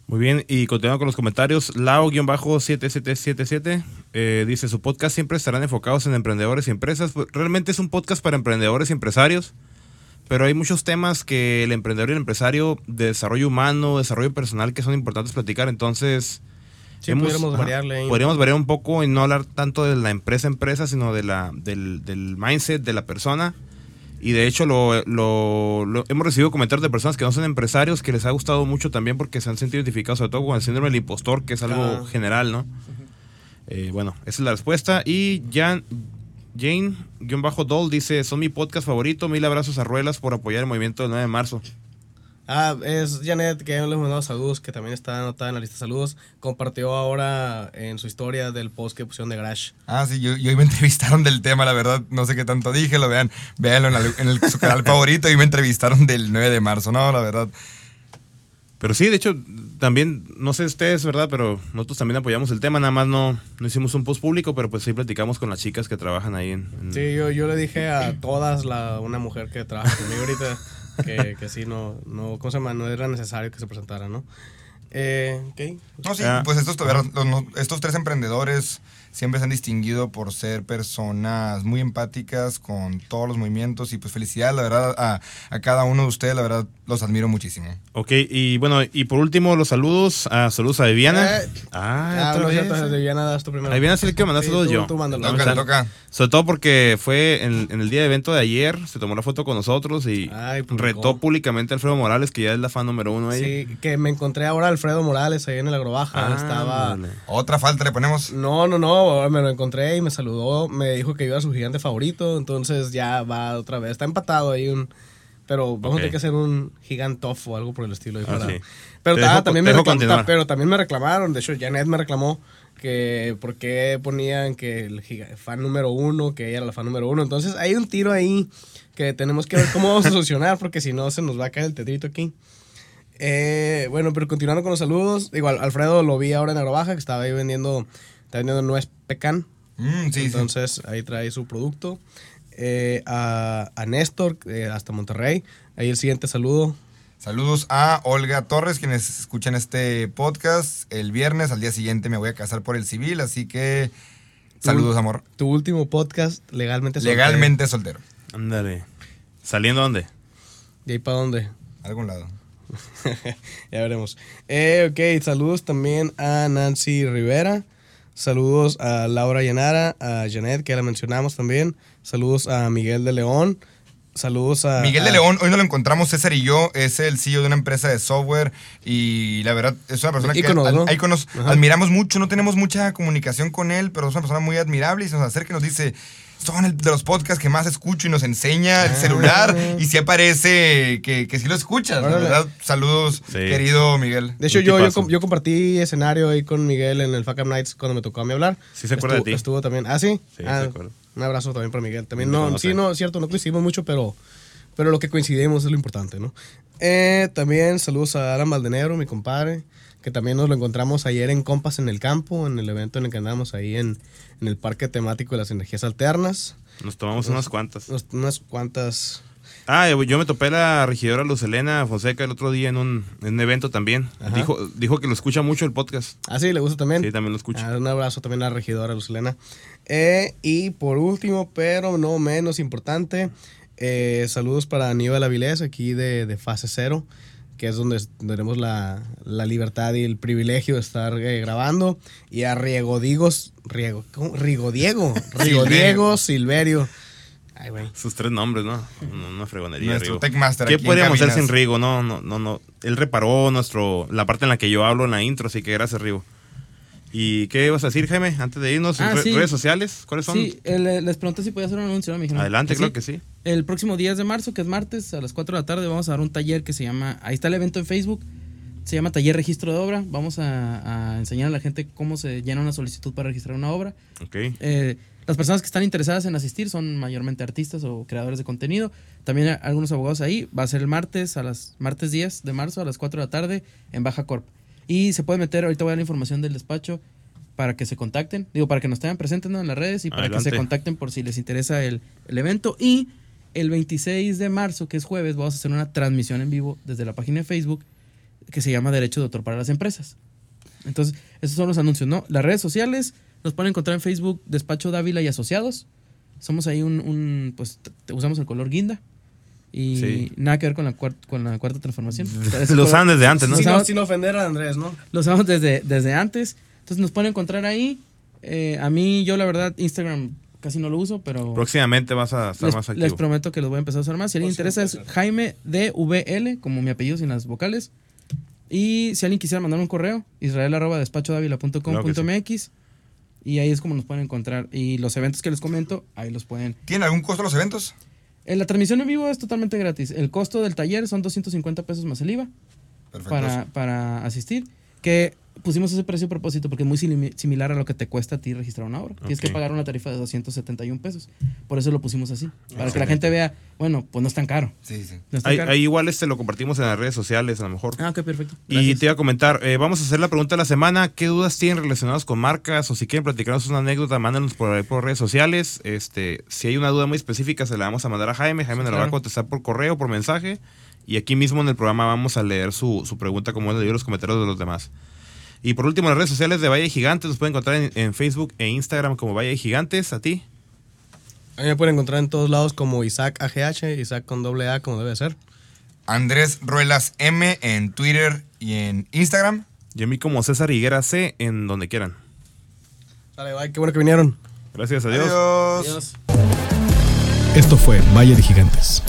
Muy bien, y continuando con los comentarios, Lao-7777 eh, dice, su podcast siempre estarán enfocados en emprendedores y empresas. Realmente es un podcast para emprendedores y empresarios, pero hay muchos temas que el emprendedor y el empresario de desarrollo humano, desarrollo personal, que son importantes platicar. Entonces, Sí, Hemos- pudiéramos variarle. Podríamos variar un poco y no hablar tanto de la empresa a empresa, sino de la, del, del mindset de la persona. Y de hecho lo, lo- lo- hemos recibido comentarios de personas que no son empresarios que les ha gustado mucho también porque se han sentido identificados, sobre todo con el síndrome del impostor, que es algo Ah. general, ¿no? Eh, bueno, esa es la respuesta. Y Jan, Jane-Doll dice, son mi podcast favorito, mil abrazos a Ruelas por apoyar el movimiento del 9 de marzo. Ah, es Janet, que ya le hemos dado saludos, que también está anotada en la lista de saludos. Compartió ahora en su historia del post que pusieron de Garage. Ah, sí, yo, yo hoy me entrevistaron del tema, la verdad, no sé qué tanto dije, lo vean, véanlo en, la- en el- su canal favorito y me entrevistaron del 9 de marzo, no, la verdad. Pero sí, de hecho, también, no sé ustedes, ¿verdad? Pero nosotros también apoyamos el tema, nada más no, no hicimos un post público, pero pues sí platicamos con las chicas que trabajan ahí en... en- Sí, yo, yo le dije a todas, la, una mujer que trabaja conmigo ahorita, que, que sí, no, no, ¿cómo se llama? No era necesario que se presentara, ¿no? Eh, ok. No, sí, Ah. pues estos, los- estos tres emprendedores siempre se han distinguido por ser personas muy empáticas con todos los movimientos y pues felicidades, la verdad, a, a cada uno de ustedes, la verdad, los admiro muchísimo. Ok, y bueno, y por último, los saludos. a saludos a Viviana. Eh. ah, Ah, otra no, vez. cierto, Viviana, das tú primero. A Viviana sí le quiero mandar Sí, saludos tú- yo. tú mándalo. Toca. Sobre todo porque fue en, en el día de evento de ayer, se tomó la foto con nosotros y Ay, retó públicamente a Alfredo Morales, que ya es la fan número uno ahí. Sí, que me encontré ahora a Alfredo Morales ahí en el agrobaja. Ah, estaba... Otra falta le ponemos. No, no, no, me lo encontré y me saludó, me dijo que iba a su gigante favorito, entonces ya va otra vez. Está empatado ahí un... Pero vamos a tener que hacer un gigantoff o algo por el estilo. Ah, para- sí. Pero, ah, también me dejo reclam- continuar. pero también me reclamaron, de hecho Janet me reclamó que por qué ponían que el giga- fan número uno, que ella era la fan número uno. Entonces hay un tiro ahí que tenemos que ver cómo vamos a solucionar porque si no se nos va a caer el tetrito aquí. Eh, bueno, pero continuando con los saludos, igual Alfredo lo vi ahora en Agrobaja que estaba ahí vendiendo, está vendiendo nuez pecan. Mm, sí, sí. Entonces ahí trae su producto. Eh, a, a Néstor, eh, hasta Monterrey. Ahí el siguiente saludo. Saludos a Olga Torres, quienes escuchan este podcast. El viernes, al día siguiente, me voy a casar por el civil, así que saludos, amor. Tu último podcast legalmente soltero. Legalmente soltero. Ándale. ¿Saliendo dónde? ¿Y ahí para dónde? A algún lado. ya veremos. Eh, ok, saludos también a Nancy Rivera. Saludos a Laura Llanara, a Janet, que ya la mencionamos también. Saludos a Miguel de León. Saludos a. Miguel de a- León, hoy no lo encontramos, César y yo, es el CEO de una empresa de software y la verdad es una persona Íconos, que ¿no? al- íconos, Ajá. admiramos mucho, no tenemos mucha comunicación con él, pero es una persona muy admirable y se nos acerca y nos dice, son el de los podcasts que más escucho y nos enseña el Ah. celular y si aparece que, que sí lo escuchas, la Órale. verdad. Saludos, Sí. querido Miguel. De hecho, yo, yo, compartí escenario ahí con Miguel en el Fuck Up Nights cuando me tocó a mí hablar. Sí se acuerda de Estuvo- ti. Estuvo también. ¿Ah, sí? Sí, Ah, se acuerda. Un abrazo también para Miguel. También no, sí, no, cierto, no coincidimos mucho, pero, pero lo que coincidimos es lo importante, ¿no? Eh, también saludos a Alan Valdenero, mi compadre, que también nos lo encontramos ayer en Compas en el Campo, en el evento en el que andamos ahí en, en el Parque Temático de las Energías Alternas. Nos tomamos unas cuantas. Unos- unas cuantas... Ah, yo me topé la regidora Luz Elena Fonseca el otro día en un, en un evento también. Ajá. Dijo, dijo que lo escucha mucho el podcast. Ah, sí, le gusta también. Sí, también lo escucha. Ah, un abrazo también a la regidora Lucelena. Eh, y por último, pero no menos importante, eh, saludos para Aníbal Avilés, aquí de, de Fase Cero, que es donde tenemos la, la libertad y el privilegio de estar eh, grabando. Y a Riego Digos, Riego, ¿cómo? Rigo Diego, Rigo Silverio. Diego Silverio. Ay, güey. Sus tres nombres, ¿no? Una, fregonería. Nuestro. Techmaster ¿Qué podríamos hacer sin Rigo? No, no, no, no. Él reparó nuestro, la parte en la que yo hablo en la intro, así que gracias, Rigo. ¿Y qué ibas a decir, Jaime? Antes de irnos, Ah, sí. redes sociales, ¿cuáles son? Sí, eh, le- les pregunté si podía hacer un anuncio, ¿no? Me dijeron Adelante, claro que sí. El próximo 10 de marzo, que es martes, a las 4 de la tarde, vamos a dar un taller que se llama. Ahí está el evento en Facebook. Se llama Taller Registro de Obra. Vamos a, a enseñar a la gente cómo se llena una solicitud para registrar una obra. Ok. Eh, las personas que están interesadas en asistir son mayormente artistas o creadores de contenido. También hay algunos abogados ahí. Va a ser el martes, a las martes 10 de marzo, a las 4 de la tarde, en Baja Corp. Y se puede meter, ahorita voy a dar la información del despacho para que se contacten. Digo, para que nos tengan presentes ¿no? en las redes y para Adelante. que se contacten por si les interesa el, el evento. Y el 26 de marzo, que es jueves, vamos a hacer una transmisión en vivo desde la página de Facebook que se llama Derecho de Autor para las Empresas. Entonces, esos son los anuncios, ¿no? Las redes sociales nos pueden encontrar en Facebook Despacho Dávila y Asociados. Somos ahí un, un, pues usamos el color guinda. Y Sí. nada que ver con la, con la cuarta transformación. Ese Lo color- usaban desde antes, ¿no? Sin, ofender a Andrés, ¿no? Lo usamos desde, desde antes. Entonces nos pueden encontrar ahí. Eh, a mí, yo la verdad, Instagram casi no lo uso, pero Próximamente vas a estar les, más les activo. prometo que los voy a empezar a usar más. Si alguien interesa es Jaime DVL, como mi apellido sin las vocales. Y si alguien quisiera mandar un correo, israel arroba despachodavila.com.mx y ahí es como nos pueden encontrar. Y los eventos que les comento, ahí los pueden. ¿Tienen algún costo los eventos? En la transmisión en vivo es totalmente gratis. El costo del taller son 250 pesos más el IVA Perfecto. para, para asistir. Que pusimos ese precio a propósito porque es muy simi- similar a lo que te cuesta a ti registrar una obra. Tienes que pagar una tarifa de 271 pesos. Por eso lo pusimos así. Para que la gente vea, bueno, pues no es tan caro. Sí, sí. No es tan Ahí, caro. ahí igual este lo compartimos en las redes sociales, a lo mejor. Ah, ok, perfecto. Y Gracias. te iba a comentar, eh, vamos a hacer la pregunta de la semana. ¿Qué dudas tienen relacionadas con marcas? O si quieren platicarnos una anécdota, mándanos por, ahí por redes sociales. Este, si hay una duda muy específica, se la vamos a mandar a Jaime. Jaime Sí, nos la va a claro. contestar por correo, por mensaje. Y aquí mismo en el programa vamos a leer su, su pregunta como él leyó los comentarios de los demás. Y por último, las redes sociales de Valle Gigantes nos pueden encontrar en, en Facebook e Instagram como Valle Gigantes. ¿A ti? A mí me pueden encontrar en todos lados como Isaac AGH, Isaac con doble A, como debe ser. Andrés Ruelas M en Twitter y en Instagram. Y a mí como César Higuera C en donde quieran. Sale, bye, qué bueno que vinieron. Gracias, adiós. Adiós. Adiós. Esto fue Valle de Gigantes.